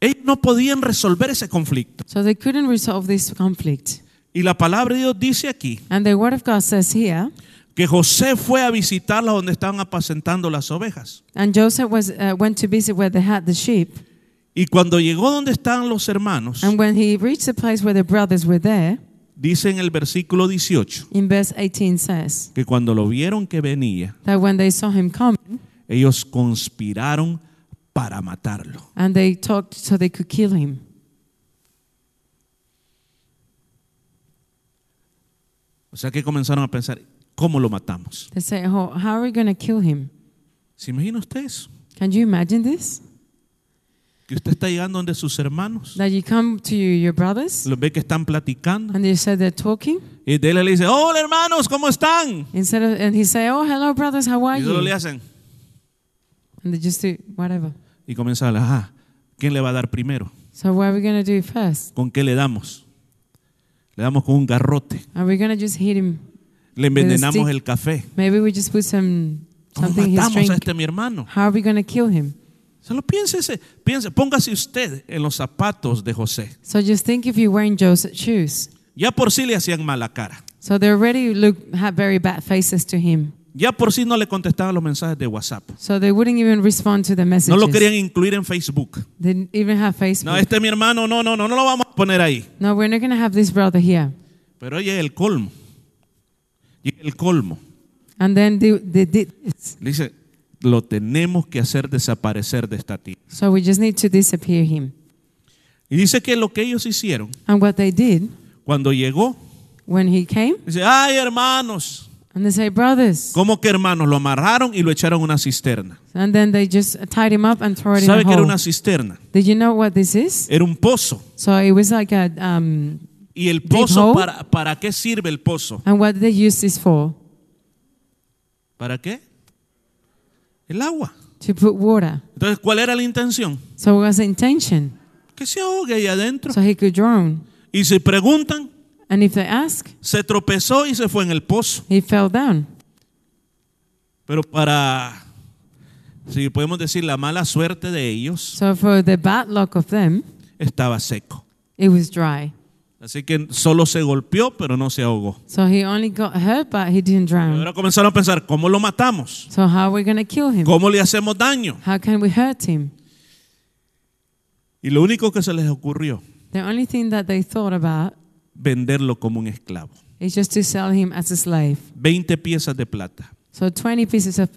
Ellos no podían resolver ese conflicto. So they couldn't resolve this conflict. Y la palabra de Dios dice aquí And the word of God says here, que José fue a visitarlas donde estaban apacentando las ovejas. and Joseph was uh, went to visit where they had the sheep. Y cuando llegó donde estaban los hermanos, And when he reached the place where the brothers were there, dice en el versículo 18 in verse 18 says que cuando lo vieron que venía, that when they saw him coming, ellos conspiraron para matarlo. and they talked so they could kill him. O sea que comenzaron a pensar, ¿cómo lo matamos? They say, oh, how are we going to kill him? ¿Se imagina usted eso? Can you imagine this? Que usted está llegando donde sus hermanos, That you come to your brothers los ve que están platicando, and they say they're talking, y de él le dice, hola hermanos, ¿cómo están? instead of, and he say, oh, hello, brothers, how are Y solo le you? hacen. And they just do whatever. Y comienza a ajá, ¿quién le va a dar primero? So what are we going to do first? ¿Con qué le damos? Le damos con un garrote. Are we going to just hit him? Le envenenamos el café. Maybe we just put some ¿Cómo something in his matamos a este mi hermano? How are we going to kill him? Solo piénsese, piense, póngase usted en los zapatos de José. So just think if you were in Joseph's shoes. Ya por sí le hacían mala cara. So they already look had very bad faces to him. Ya por sí no le contestaban los mensajes de WhatsApp. So they wouldn't even respond to the No messages. lo querían incluir en Facebook. They didn't even have Facebook. No, este es mi hermano, no, no, no, no lo vamos a poner ahí. no, we're not going to have this brother here. Pero oye, el colmo. Y el colmo. And then they, they did this. Le dice, lo tenemos que hacer desaparecer de esta tierra. So we just need to disappear him. Y dice que lo que ellos hicieron And what they did cuando llegó, when he came, dice, ay hermanos, and they say, brothers. ¿cómo que hermanos? Lo amarraron y lo echaron a una cisterna. And then they just tied him up and threw it in ¿Sabe a que era hole. una cisterna? Did you know what this is? Era un pozo. So it was like a, um, ¿Y el pozo para, para qué sirve el pozo? and what they use this for? ¿Para qué? El agua. To put water. Entonces, ¿cuál era la intención? So was the intention. Que se ahogue ahí adentro. So he could drown. Y si preguntan, And if they ask, se tropezó y se fue en el pozo. he fell down. Pero para si podemos decir la mala suerte de ellos, So for the bad luck of them, estaba seco. it was dry. Así que solo se golpeó, pero no se ahogó. So he only got hurt, but he didn't drown. ahora comenzaron a pensar, ¿cómo lo matamos? So how are we going to kill him? ¿Cómo le hacemos daño? How can we hurt him? Y lo único que se les ocurrió, The only thing that they thought about venderlo como un esclavo. is just to sell him as a slave. 20 piezas de plata. So 20 pieces of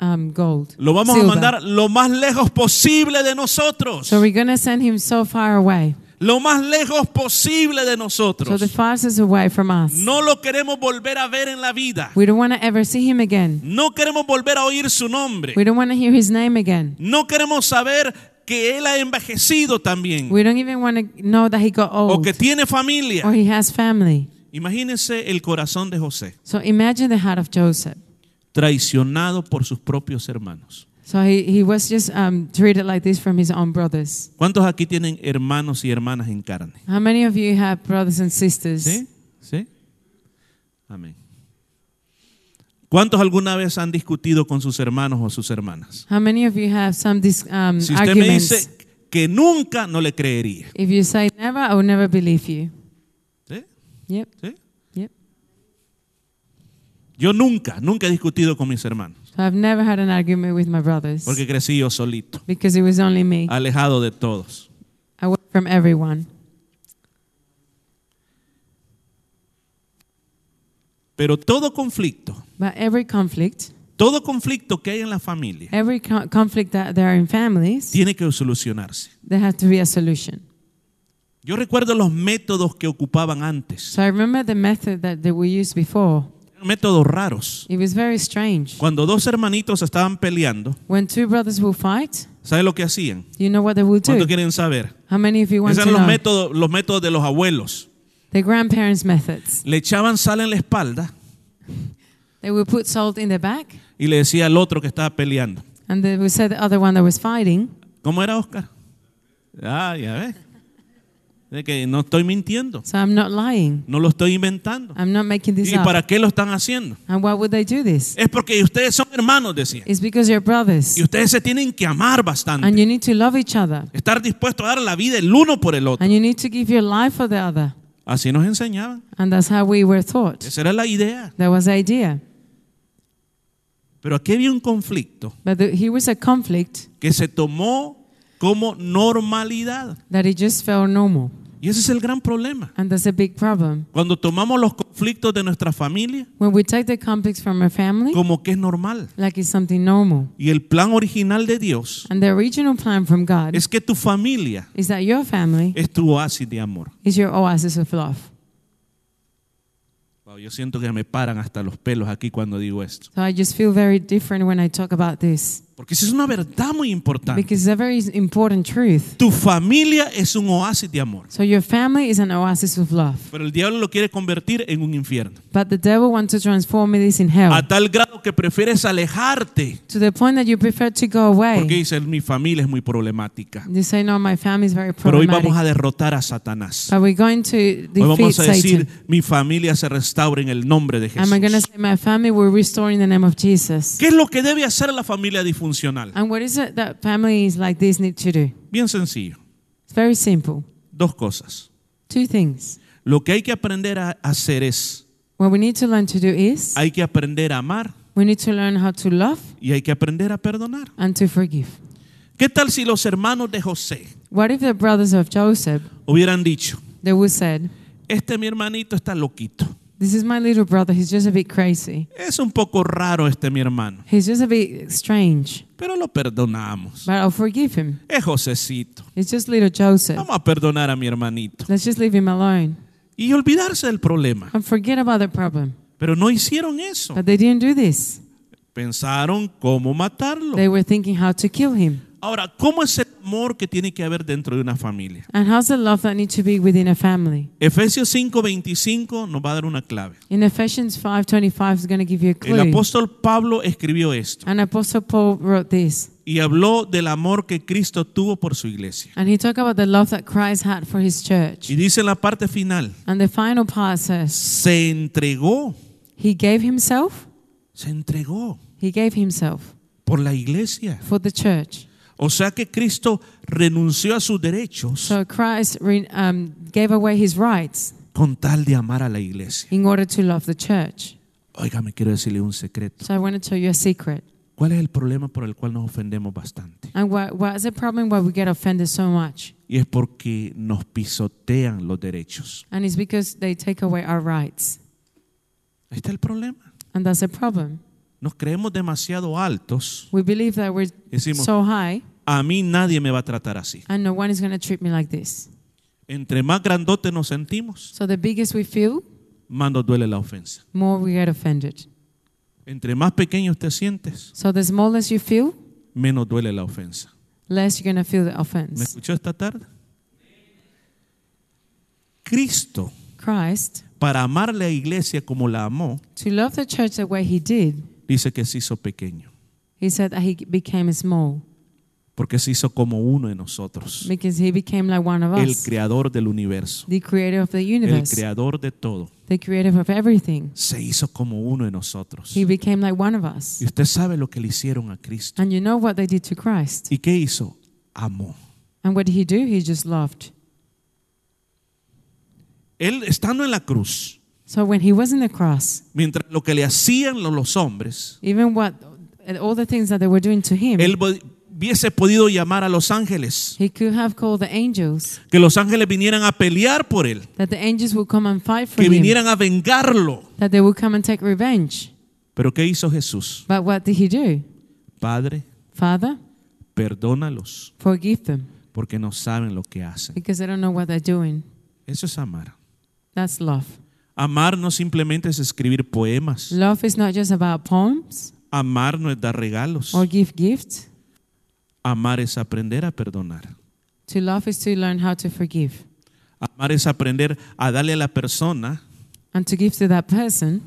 um, gold. Lo vamos silver. a mandar lo más lejos posible de nosotros. So we're going to send him so far away. Lo más lejos posible de So nosotros. the farthest away from us. No lo queremos volver a ver en la vida. We don't want to ever see him again. No queremos volver a oír su nombre. We don't want to hear his name again. No queremos saber que él ha envejecido también. We don't even want to know that he got O old que tiene or familia. he has family. Imagínense el corazón de José, So imagine the heart of Joseph. traicionado por sus propios hermanos. So he, he was just um, treated like this from his own brothers. ¿Cuántos aquí tienen hermanos y hermanas en carne? How many of you have brothers and sisters? ¿Sí? ¿Sí? Amén. ¿Cuántos alguna vez han discutido con sus hermanos o sus hermanas? How many of you have some dis- um, Si usted me arguments? dice que nunca, no le creería. If you say never, I will never believe you. ¿Sí? Yep, ¿Sí? yep. Yo nunca, nunca he discutido con mis hermanos, So I've never had an argument with my brothers porque crecí yo solito, because it was only me. alejado de todos. Went from everyone. Pero todo conflicto, But every conflict, todo conflicto que hay en la familia, every co- conflict that there are in families, tiene que solucionarse. there has to be a solution. Yo recuerdo los métodos que ocupaban antes, So I remember the method that, that we used before. Métodos raros. It was very strange. Cuando dos hermanitos estaban peleando, When two brothers will fight, ¿sabe lo que hacían? you know what they will ¿Cuánto do? quieren saber? How many of you want Esos to eran los know? métodos, los métodos de los abuelos. The grandparents' methods. Le echaban sal en la espalda They will put salt in the back, y le decía al otro que estaba peleando. and they will say the other one that was fighting, ¿Cómo era Oscar? Ah, ya ves. De que no estoy mintiendo, so I'm not lying. no lo estoy inventando. I'm not making this ¿Y up. para qué lo están haciendo? And why would they do this? Es porque ustedes son hermanos, decía. It's because you're brothers, Y ustedes se tienen que amar bastante. and you need to love each other, Estar dispuestos a dar la vida el uno por el otro. and you need to give your life for the other. Así nos enseñaban. And that's how we were taught. Esa era la idea. That was the idea. Pero aquí había un conflicto But the, here was a conflict que se tomó como normalidad. that it just felt normal. Y ese es el gran problema. And that's a big problem. Cuando tomamos los conflictos de nuestra familia When we take the conflicts from our family, como que es normal. like it's something normal. Y el plan original de Dios And the original plan from God es que tu familia is that your family es tu oasis de amor. is your oasis of love. Wow, yo siento que me paran hasta los pelos aquí cuando digo esto. So I just feel very different when I talk about this Porque esa es una verdad muy importante. because it's a very important truth. Tu familia es un oasis de amor. So your family is an oasis of love. Pero el diablo lo quiere convertir en un infierno. But the devil wants to transform this in hell A tal grado que prefieres alejarte. to the point that you prefer to go away. Porque dice, mi familia es muy problemática. You say, no, my family is very Pero hoy vamos a derrotar a Satanás. But we're going to Hoy vamos a decir, Satan. mi familia se restaura en el nombre de And we're going to Jesús. say, my family will restore in the name of Jesus. ¿Qué es lo que debe hacer la familia disfuncional? And what is it that families like this need to do? Bien sencillo. It's very simple. Dos cosas. Two things. Lo que hay que aprender a hacer es, What we need to learn to do is hay que aprender a amar we need to learn how to love y hay que aprender a perdonar. and to forgive. ¿Qué tal si los hermanos de José What if the brothers of Joseph, hubieran dicho, they would said, este mi hermanito está loquito? This is my little brother, he's just a bit crazy. Es un poco raro este mi hermano, He's just a bit strange, pero lo perdonamos. but I'll forgive him. Es Josecito. It's just little Joseph. Vamos a perdonar a mi hermanito. Let's just leave him alone Y olvidarse del problema. and forget about the problem. Pero no hicieron eso. But they didn't do this. Pensaron cómo matarlo. They were thinking how to kill him. Ahora, ¿cómo es el amor que tiene que haber dentro de una familia? And how's the love that needs to be within a family? Efesios 5:25 nos va a dar una clave. In Ephesians 5:25 is going to give you a El clue. apóstol Pablo escribió esto And Apostle Paul wrote this. y habló del amor que Cristo tuvo por su iglesia. And he talked about the love that Christ had for his church. Y dice en la parte final, And the final part says, se entregó, He gave himself. se entregó. He gave himself. por la iglesia. for the church. O sea que Cristo renunció a sus derechos So Christ um, gave away his rights con tal de amar a la iglesia. in order to love the church. Oiga, me quiero decirle un secreto. So I want to tell you a secret. ¿Cuál es el problema por el cual nos ofendemos bastante? And what, what is the problem why we get offended so much? Y es porque nos pisotean los derechos. And it's because they take away our rights. Ahí está el problema. And that's a problem. Nos creemos demasiado altos. We believe that we're Decimos, so high a mí nadie me va a tratar así. and no one is going to treat me like this. Entre más grandote nos sentimos, So the biggest we feel, más nos duele la ofensa. more we get offended. Entre más pequeño te sientes, So the smallest you feel, menos duele la ofensa. less you're going to feel the ¿Me offense. escuchó esta tarde? Cristo, Christ, para amar la iglesia como la amó, to love the church the way he did, dice que se hizo pequeño, he said that he became small porque se hizo como uno de nosotros, because he became like one of el us, creador del universo, the creator of the el universe, creador de todo, the creator of everything. se hizo como uno de nosotros. He became like one of us. Y usted sabe lo que le hicieron a Cristo. And you know what they did to Christ? ¿Y qué hizo? Amó. And what did he do? He just loved. Él estando en la cruz, So when he was in the cross, mientras lo que le hacían lo- los hombres, even what all the things that they were doing to him, él hubiese podido llamar a los ángeles, he could have called the angels, que los ángeles vinieran a pelear por él, that the angels would come and fight for que him, vinieran a vengarlo. that they would come and take revenge. Pero ¿qué hizo Jesús? But what did he do? Padre, Father, perdónalos forgive them porque no saben lo que hacen. because they don't know what they're doing. Eso es amar. That's love. Amar no simplemente es escribir poemas. Love is not just about poems Amar no es dar regalos. or give gifts. Amar es aprender a perdonar. To love is to learn how to forgive Amar es aprender a darle a la persona and to give to that person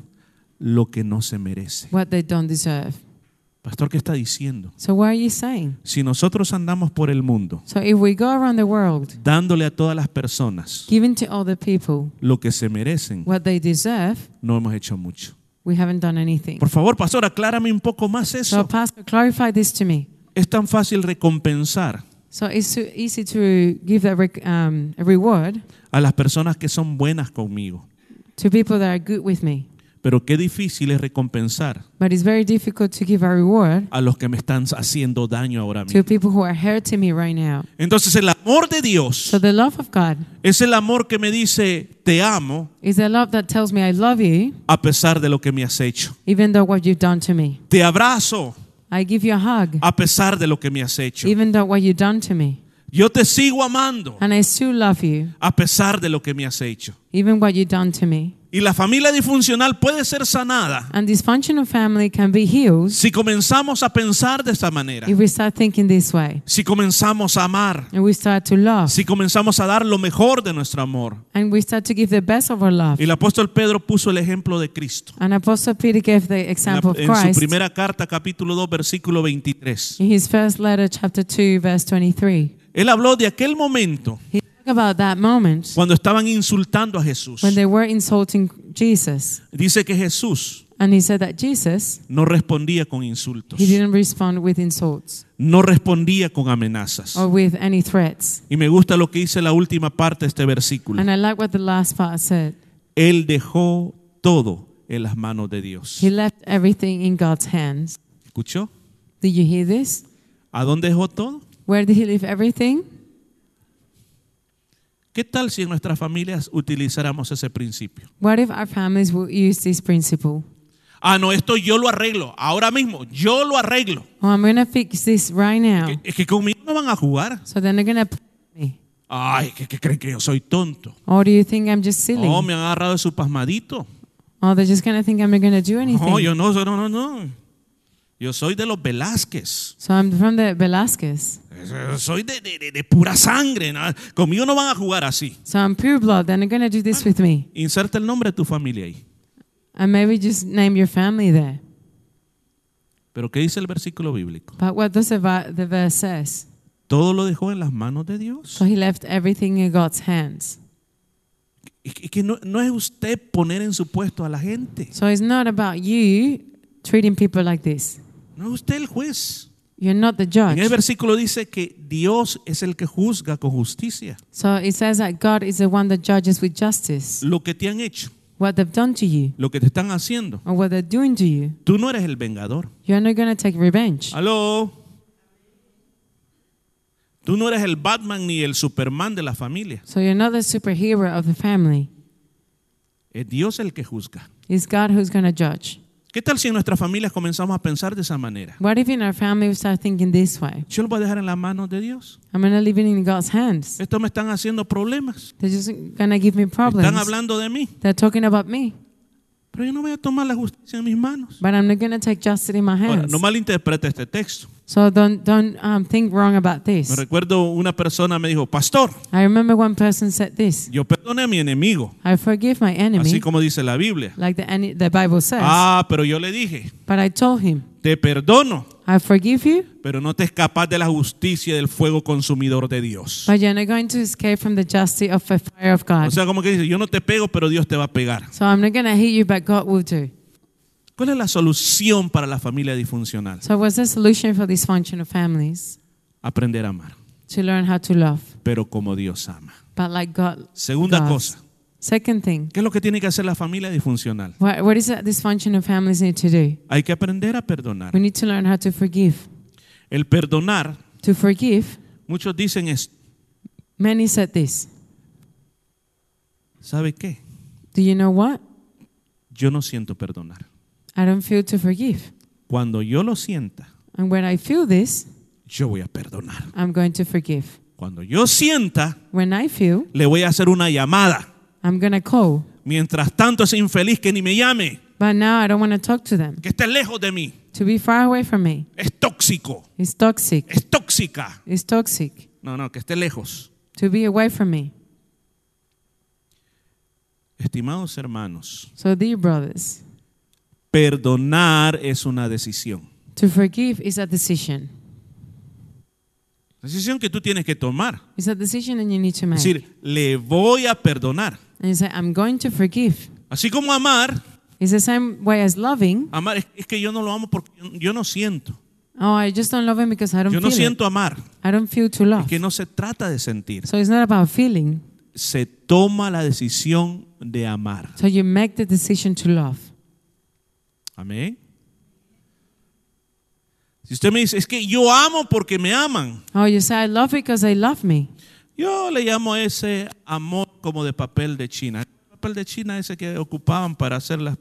lo que no se merece. what they don't deserve. Pastor, ¿qué está diciendo? So what are you saying? Si nosotros andamos por el mundo So if we go around the world dándole a todas las personas giving to other people lo que se merecen, what they deserve, no hemos hecho mucho. we haven't done anything. Por favor, pastor, aclárame un poco más So eso. pastor, clarify this to me. Es tan fácil recompensar So it's too easy to give that um, a reward a las personas que son buenas conmigo. to people that are good with me. Pero qué difícil es recompensar But it's very difficult to give a reward a los que me están haciendo daño ahora to mismo. people who are hurting me right now. Entonces el amor de Dios So the love of God es el amor que me dice, te amo is a love that tells me I love you a pesar de lo que me has hecho. even though what you've done to me. Te abrazo I give you a hug a pesar de lo que me has hecho. even though what you've done to me. Yo te sigo amando And I still love you a pesar de lo que me has hecho. even what you've done to me. Y la familia disfuncional puede ser sanada And dysfunctional family can be healed si comenzamos a pensar de esta manera. if we start thinking this way Si comenzamos a amar. and we start to love Si comenzamos a dar lo mejor de nuestro amor. and we start to give the best of our love. Y el apóstol Pedro puso el ejemplo de Cristo. And Apostle Peter gave the En, la- example of en su Christ primera carta, capítulo 2, versículo 23. in his first letter, chapter 2, verse 23. Él habló de aquel momento He about that moment cuando estaban insultando a Jesús. when they were insulting Jesus. Dice que Jesús And he said that Jesus, no respondía con insultos, he didn't respond with insults no respondía con amenazas. or with any threats. Y me gusta lo que dice la última parte de este versículo. And I like what the last part said. Él dejó todo en las manos de Dios. He left everything in God's hands. ¿Escuchó? Did you hear this? ¿A dónde dejó todo? Where did he leave everything? ¿Qué tal si en nuestras familias utilizáramos ese principio? What if our families will use this principle? Ah, no, esto yo lo arreglo. Ahora mismo, yo lo arreglo. Oh, I'm going to fix this right now. Que- Es que conmigo no van a jugar. So then they're going to me. Ay, ¿qué, qué creen que yo soy tonto? Or do you think I'm just silly? Oh, me han agarrado de su pasmadito. Oh, they're just going to think I'm not going to do anything. No, yo no, no, no, no. Yo soy de los Velázquez. So I'm from the Velasquez. Eh, Soy de, de- de- de pura sangre. ¿no? Conmigo no van a jugar así. So I'm pure blood. Then they're going to do this with me. Inserta el nombre de tu familia ahí. And maybe just name your family there. Pero ¿qué dice el versículo bíblico? But what does the, va- the verse says? Todo lo dejó en las manos de Dios. So he left everything in God's hands. Y que- y que no, no es usted poner en su puesto a la gente. So it's not about you treating people like this. No es usted el juez. You're not the En el judge. versículo dice que Dios es el que juzga con justicia So it says that God is the one that judges with justice lo que te han hecho, what they've done to you lo que te están haciendo. or what they're doing to you. Tú no eres el vengador. You're not going to take revenge. Aló. Tú no eres el Batman ni el Superman de la familia. So you're not the superhero of the family. Es Dios el que juzga. It's God who's going to judge. ¿Qué tal si en nuestras familias comenzamos a pensar de esa manera? What if in our family we start thinking this way? Yo lo voy a dejar en las manos de Dios. I'm to leave it in God's hands. Esto me están haciendo problemas. They're just to give me Están problems. hablando de mí. They're talking about me. Pero yo no voy a tomar la justicia en mis manos. But I'm not to take justice in my Ahora, hands. no malinterprete este texto. So don't don't um, think wrong about Me this. recuerdo una persona me dijo, pastor, I remember one person said this. yo perdoné a mi enemigo, I forgive my así enemy, como dice la Biblia. like the ene- the Bible says. Ah, pero yo le dije, But I told him, te perdono, I forgive you, pero no te escapas de la justicia del fuego consumidor de Dios. but you're not going to escape from the justice of the fire of God. O sea, como que dice, yo no te pego, pero Dios te va a pegar. So I'm not going to hit you, but God will do. ¿Cuál es la solución para la familia disfuncional? So what's the solution for dysfunctional families? Aprender a amar, To learn how to love, pero como Dios ama. but like God. Segunda cosa, Second thing, ¿qué es lo que tiene que hacer la familia disfuncional? what, what is dysfunctional families need to do? Hay que aprender a perdonar. We need to learn how to forgive. El perdonar, To forgive, muchos dicen es, many said this. ¿sabe qué? Do you know what? Yo no siento perdonar. I don't feel to forgive. Cuando yo lo sienta, And when I feel this, yo voy a perdonar. I'm going to forgive. Cuando yo sienta, When I feel, le voy a hacer una llamada. I'm going to call. Mientras tanto, ese infeliz que ni me llame, But now I don't want to talk to them. que esté lejos de mí, To be far away from me. es tóxico, It's toxic. es tóxica. It's toxic. No, no, que esté lejos. To be away from me. Estimados hermanos, So, dear brothers, perdonar es una decisión. to forgive is a decision. Decisión que tú tienes que tomar. It's a decision that you need to Es make. decir, le voy a perdonar. And you say, I'm going to forgive. Así como amar, It's the same way as loving. amar es, es que yo no lo amo porque yo, no siento. Oh, I just don't love him because I don't Yo no feel siento amar. it. I don't feel to Es love. que no se trata de sentir. So it's not about feeling. Se toma la decisión de amar. So you make the decision to love. Amén. Si usted me dice, es que yo amo porque me aman. Oh, you say, I love because they love me. Yo le llamo ese amor como de papel de China. El papel de China ese que ocupaban para hacer las,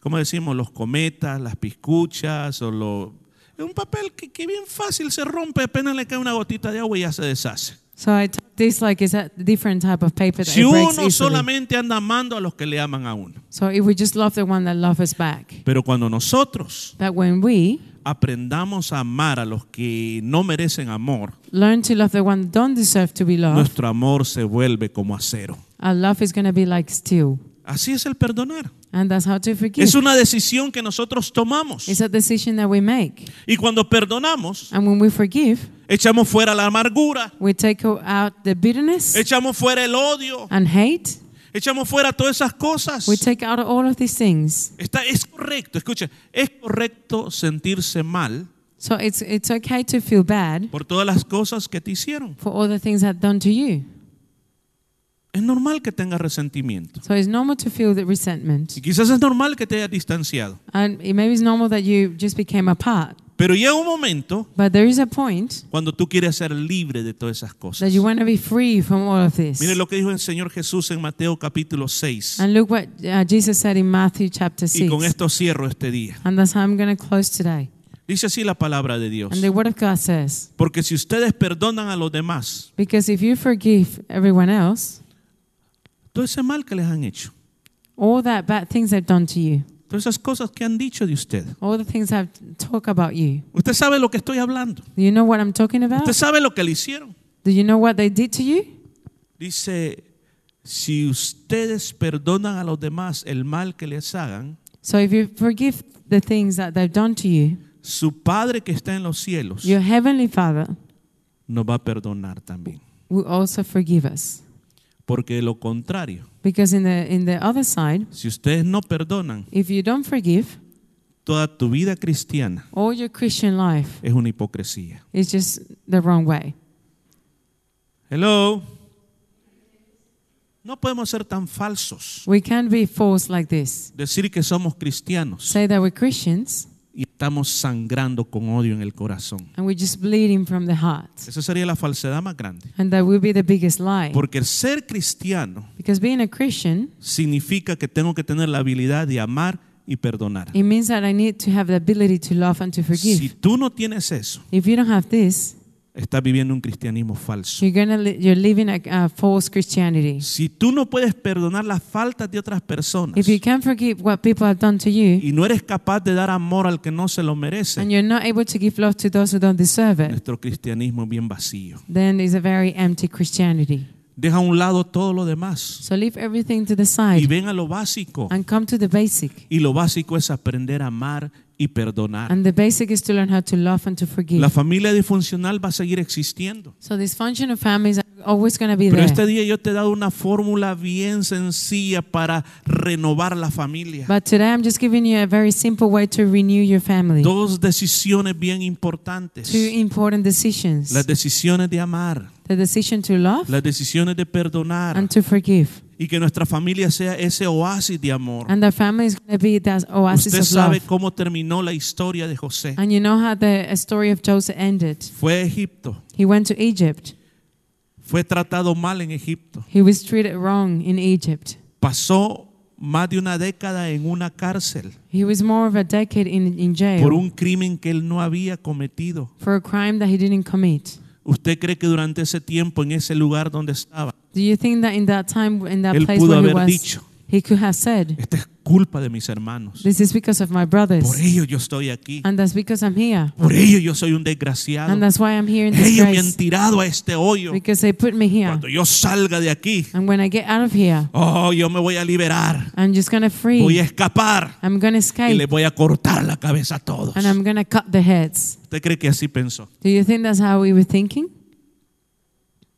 ¿cómo decimos? Los cometas, las piscuchas o lo... Es un papel que, que bien fácil se rompe, apenas le cae una gotita de agua y ya se deshace. So I took this like it's a different type of paper that Si it breaks uno easily. solamente anda amando a los que le aman a uno. So if we just love the one that loves us back. Pero cuando nosotros But when we aprendamos a amar a los que no merecen amor, learn to love the one that don't deserve to be loved, nuestro amor se vuelve como acero. our love is going to be like steel. Así es el perdonar. And that's how to forgive. Es una decisión que nosotros tomamos. It's a decision that we make. Y cuando perdonamos, And when we forgive, echamos fuera la amargura, we take out the bitterness echamos fuera el odio, and hate. echamos fuera todas esas cosas. We take out all of these things. Está, es correcto, escuche, es correcto sentirse mal So it's, it's okay to feel bad por todas las cosas que te hicieron. for all the things that done to you. Es normal que tengas resentimiento. So it's normal to feel the resentment. Y quizás es normal que te hayas distanciado. And it, maybe it's normal that you just became apart. Pero llega un momento But there is a point cuando tú quieres ser libre de todas esas that cosas. you want to be free from all of this. Mire lo que dijo el Señor Jesús en Mateo capítulo 6. And look what uh, Jesus said in Matthew chapter Y 6. con esto cierro este día. And that's how I'm going to close today. Dice así la palabra de Dios. And the Word of God says, Porque si ustedes perdonan a los demás Because if you forgive everyone else, todo ese mal que les han hecho, all that bad things they've done to you, todas esas cosas que han dicho de usted, all the things I've talked about you, usted sabe lo que estoy hablando. do you know what I'm talking about? Usted sabe lo que le hicieron. Do you know what they did to you? Dice, si ustedes perdonan a los demás el mal que les hagan, So if you forgive the things that they've done to you, su Padre que está en los cielos your heavenly Father nos va a perdonar también. will also forgive us. Porque lo contrario, Because in the in the other side, si ustedes no perdonan, if you don't forgive, toda tu vida cristiana All your Christian life es una hipocresía. is just the wrong way. Hello. No podemos ser tan falsos. We can't be false like this. Decir que somos cristianos Say that we're Christians estamos sangrando con odio en el corazón. and we're just bleeding from the heart. Esa sería la falsedad más grande. And that will be the biggest lie. Porque el ser cristiano Because being a Christian, significa que tengo que tener la habilidad de amar y perdonar. it means that I need to have the ability to love and to Si forgive. tú no tienes eso, If you don't have this, estás viviendo un cristianismo falso. you're gonna li- you're living a, a false Christianity. Si tú no puedes perdonar las faltas de otras personas If you can't forgive what people have done to you, y no eres capaz de dar amor al que no se lo merece, and you're not able to give love to those who don't deserve it, nuestro cristianismo es bien vacío. then it's a very empty Christianity. Deja a un lado todo lo demás So leave everything to the y side ven a lo básico. and come to the basic. Y lo básico es aprender a amar y perdonar. And the basic is to learn how to love and to forgive. La familia disfuncional va a seguir existiendo. So dysfunctional families are always going to be Pero there. este día yo te he dado una fórmula bien sencilla para renovar la familia. But today I'm just giving you a very simple way to renew your family. Dos decisiones bien importantes. Two important decisions. Las decisiones de amar, The decision to love las decisiones de perdonar and to forgive. Y que nuestra familia sea ese oasis de amor. And the family is going to be that oasis Usted sabe cómo terminó la historia de José. And you know how the story of Joseph ended. Fue a Egipto, He went to Egypt. fue tratado mal en Egipto. He was treated wrong in Egypt. Pasó más de una década en una cárcel He was more of a decade in, in jail por un crimen que él no había cometido. for a crime that he didn't commit. ¿Usted cree que durante ese tiempo, en ese lugar donde estaba, Do you think that in that time, in that él place pudo where he haber was, dicho, he could have said, esta es culpa de mis hermanos? This is because of my brothers. Por ello yo estoy aquí. And that's because I'm here. Por ello yo soy un desgraciado. And that's why I'm here in Ellos me han disgrace. tirado a este hoyo. Because they put me here. Cuando yo salga de aquí, And when I get out of here, oh, yo me voy a liberar. I'm just going to Voy free. a escapar I'm going to y le escape. voy a cortar la cabeza a todos. And I'm going to cut the heads. ¿Usted cree que así pensó? Do you think that's how we were thinking?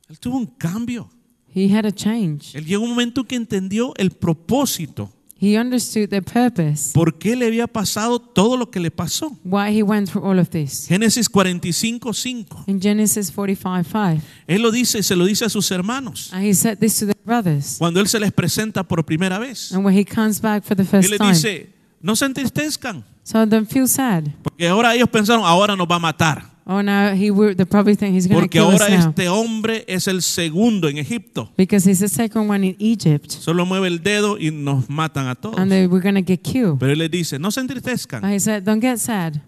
Él tuvo un cambio. He had a change. Él llegó un momento que entendió el propósito. He understood the purpose, ¿Por qué le había pasado todo lo que le pasó? why he went through all of this. Génesis 45, 5. In Genesis 45 5. Él lo dice, se lo dice a sus hermanos. And he said this to the brothers. Cuando él se les presenta por primera vez. And when he comes back for the Él first les time. dice, no se entristezcan. So don't feel sad. Porque ahora ellos pensaron, ahora nos va a matar. Oh, now he would, the probably think he's going to Porque kill us ahora now. este hombre es el segundo en Egipto. Because he's the second one in Egypt. Solo mueve el dedo y nos matan a todos. And they were going to get killed. Pero él les dice, no se entristezcan, But he said, don't get sad.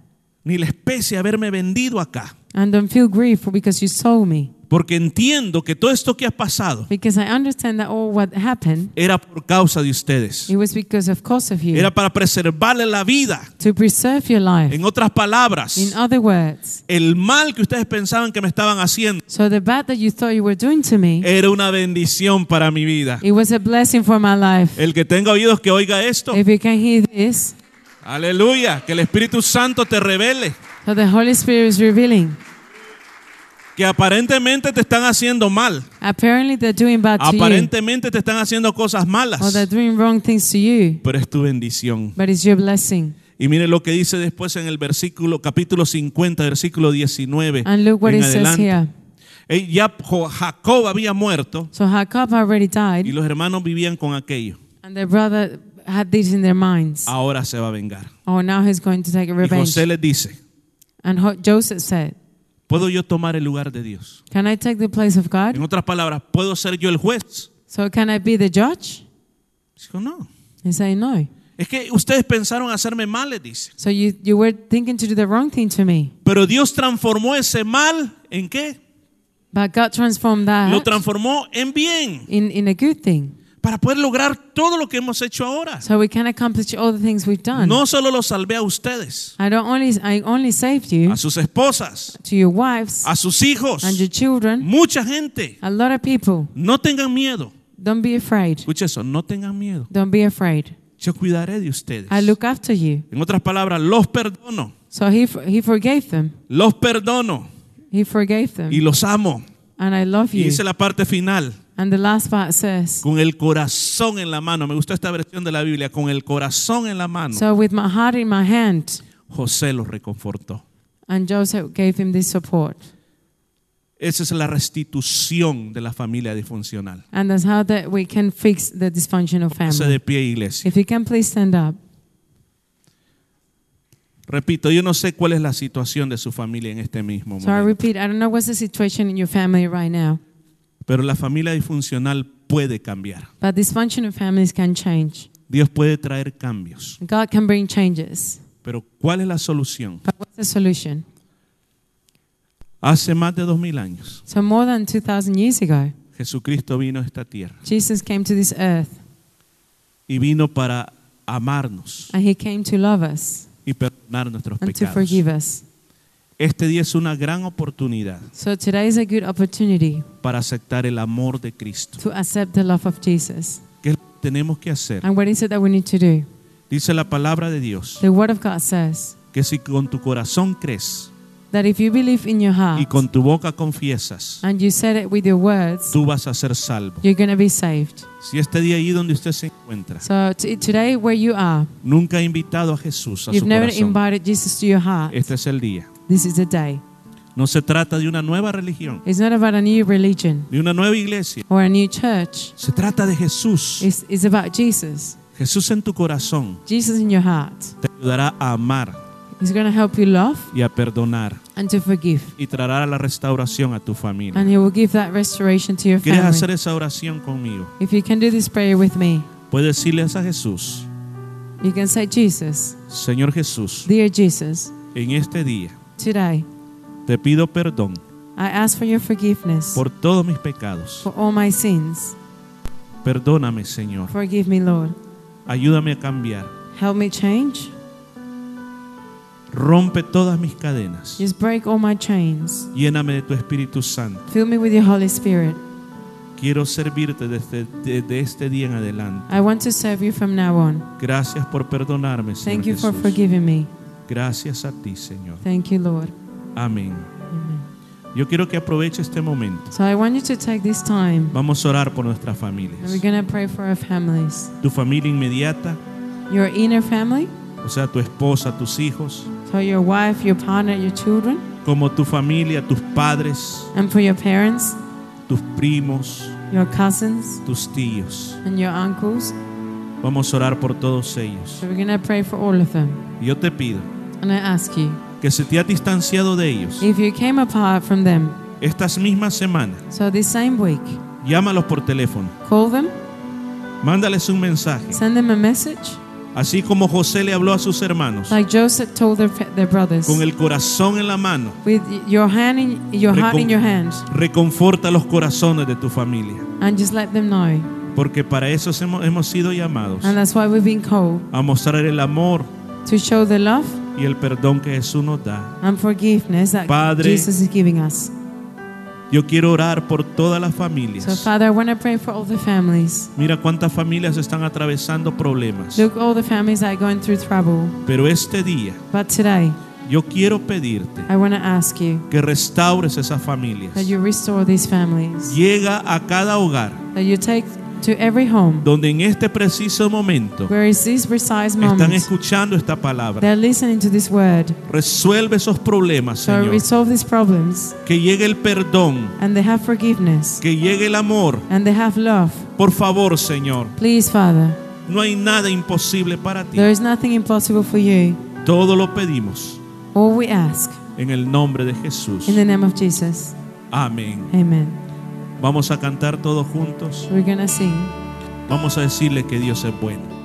ni les pese haberme vendido acá. And don't feel grief because you sold me. Porque entiendo que todo esto que ha pasado Because I understand that all what happened, era por causa de ustedes. it was because of cause of you. Era para preservarle la vida. To preserve your life. En otras palabras, In other words, el mal que ustedes pensaban que me estaban haciendo so the bad that you thought you were doing to me, era una bendición para mi vida. it was a blessing for my life. El que tenga oídos que oiga esto. If you can hear this, Aleluya. Que el Espíritu Santo te revele so the Holy Spirit is revealing. Que aparentemente te están haciendo mal. Apparently they're doing bad to you. Aparentemente te están haciendo cosas Or malas. they're doing wrong things to you. Pero es tu bendición. But it's your blessing. Y mire lo que dice después en el versículo, capítulo 50, versículo 19. And look what en it says adelante. here. Eh, Ya Jacob había muerto So Jacob already y died, los hermanos vivían con aquello. and their brother had this in their minds. Ahora se va a vengar. Oh, now he's going to take a Y revenge. José les dice, And Joseph said, ¿puedo yo tomar el lugar de Dios? Can I take the place of God? En otras palabras, ¿puedo ser yo el juez? So can I be the judge? Dijo, no. He said, No. Es que ustedes pensaron hacerme mal, les dice. So you, you were thinking to do the wrong thing to me. Pero Dios transformó ese mal en qué? But God transformed Lo that transformó en bien in, in a good thing. Para poder lograr todo lo que hemos hecho ahora. So we can accomplish all the things we've done. No solo los salvé a ustedes, I don't only I only saved you a sus esposas, to your wives a sus hijos, and your children, mucha gente. a lot of people. No tengan miedo. Don't be afraid. Escucha eso, no tengan miedo. Don't be afraid. Yo cuidaré de ustedes. I look after you. En otras palabras, los perdono, So he for- he forgave them. los perdono He forgave y them. los amo. And I love Y you. dice la parte final, And the last part says, con el corazón en la mano. Me gustó esta versión de la Biblia, con el corazón en la mano. So with my heart in my hand, José los reconfortó. and Joseph gave him this support. Esa es la restitución de la familia disfuncional. And that's how that we can fix the dysfunctional family. de pie, iglesia. If you can please stand up. Repito, yo no sé cuál es la situación de su familia en este mismo So I momento. repeat, I don't know what's the situation in your family right now, Pero la familia disfuncional puede cambiar. but dysfunctional families can change. Dios puede traer cambios. God can bring changes. Pero ¿cuál es la solución? But what's the solution? Hace más de dos mil años, So more than 2,000 years ago, Jesucristo vino a esta tierra Jesus came to this earth y vino para amarnos and he came to love us y perdonar nuestros and to pecados. forgive us. Este día es una gran oportunidad So today is a good opportunity para aceptar el amor de Cristo. to accept the love of Jesus. ¿Qué tenemos que hacer? And what is it that we need to do? Dice la palabra de Dios The Word of God says que si con tu corazón crees that if you believe in your y heart con tu boca confiesas, and you said it with your words, tú vas a ser salvo. you're going to be saved. Si este día ahí donde usted se encuentra So t- today, where you are, nunca ha invitado a Jesús a you've su never corazón, invited Jesus to your heart. este es el día. This is the day. No se trata de una nueva religión, It's not about a new religion de una nueva iglesia. or a new church. Se trata de Jesús. It's, it's about Jesus. Jesús en tu corazón Jesus in your heart. te ayudará a amar He's going to help you love y a perdonar and to forgive. y traerá la restauración a tu familia. And He will give that restoration to your ¿Quieres family. hacer esa oración conmigo? If you can do this prayer with me, Puedes decirles a Jesús, you can say, Jesus, Señor Jesús, dear Jesus, en este día today te pido perdón I ask for your forgiveness por todos mis pecados. for all my sins. Perdóname, Señor. Forgive me, Lord. Ayúdame a cambiar. Help me change. Rompe todas mis cadenas. Just break all my chains. Lléname de tu Espíritu Santo. Fill me with your Holy Spirit. Quiero servirte desde, desde este día en adelante. I want to serve you from now on. Gracias por perdonarme, Señor Thank you for Jesús. forgiving me. Gracias a ti, Señor. Thank you, Lord. Amén. Amen. Yo quiero que aproveche este momento. So I want you to take this time Vamos a orar por nuestras and we're familias. going to pray for our families. Tu familia inmediata, Your inner family, o sea, tu esposa, tus hijos, so your wife, your partner, your children, como tu familia, tus padres, and for your parents, tus primos, your cousins, tus tíos. and your uncles. Vamos a orar por todos ellos. So we're going to pray for all of them. Yo te pido And I ask you, que se te ha distanciado de ellos if you came apart from them, estas mismas semanas, so this same week, llámalos por teléfono, call them, mándales un mensaje, send them a message, así como José le habló a sus hermanos, like Joseph told their, their brothers, con el corazón en la mano. with your hand in your heart in your hand, Reconforta los corazones de tu familia, and just let them know. porque para eso hemos, hemos sido llamados And that's why we've been called a mostrar el amor to show the love y el perdón que Jesús nos da. and forgiveness that Padre, Jesus is giving us. Yo quiero orar por todas las So, familias. Father, I want to pray for all the families. Mira cuántas familias están atravesando problemas. Look, all the families that are going through trouble. Pero este día But today, yo quiero pedirte I want to ask you que restaures esas familias. that you restore these families, Llega a cada hogar that you take to every home donde en este preciso momento where is this precise están moment escuchando esta palabra. they're listening to this word. Resuelve esos problemas, So Señor. resolve these problems Que llegue el perdón, and they have forgiveness que llegue el amor. and they have love. Por favor, Señor. Please, Father, No hay nada imposible para ti. there is nothing impossible for you. Todo lo pedimos All we ask en el nombre de Jesús. in the name of Jesus. Amén. Amen. Vamos a cantar todos juntos. We're sing. Vamos a decirle que Dios es bueno.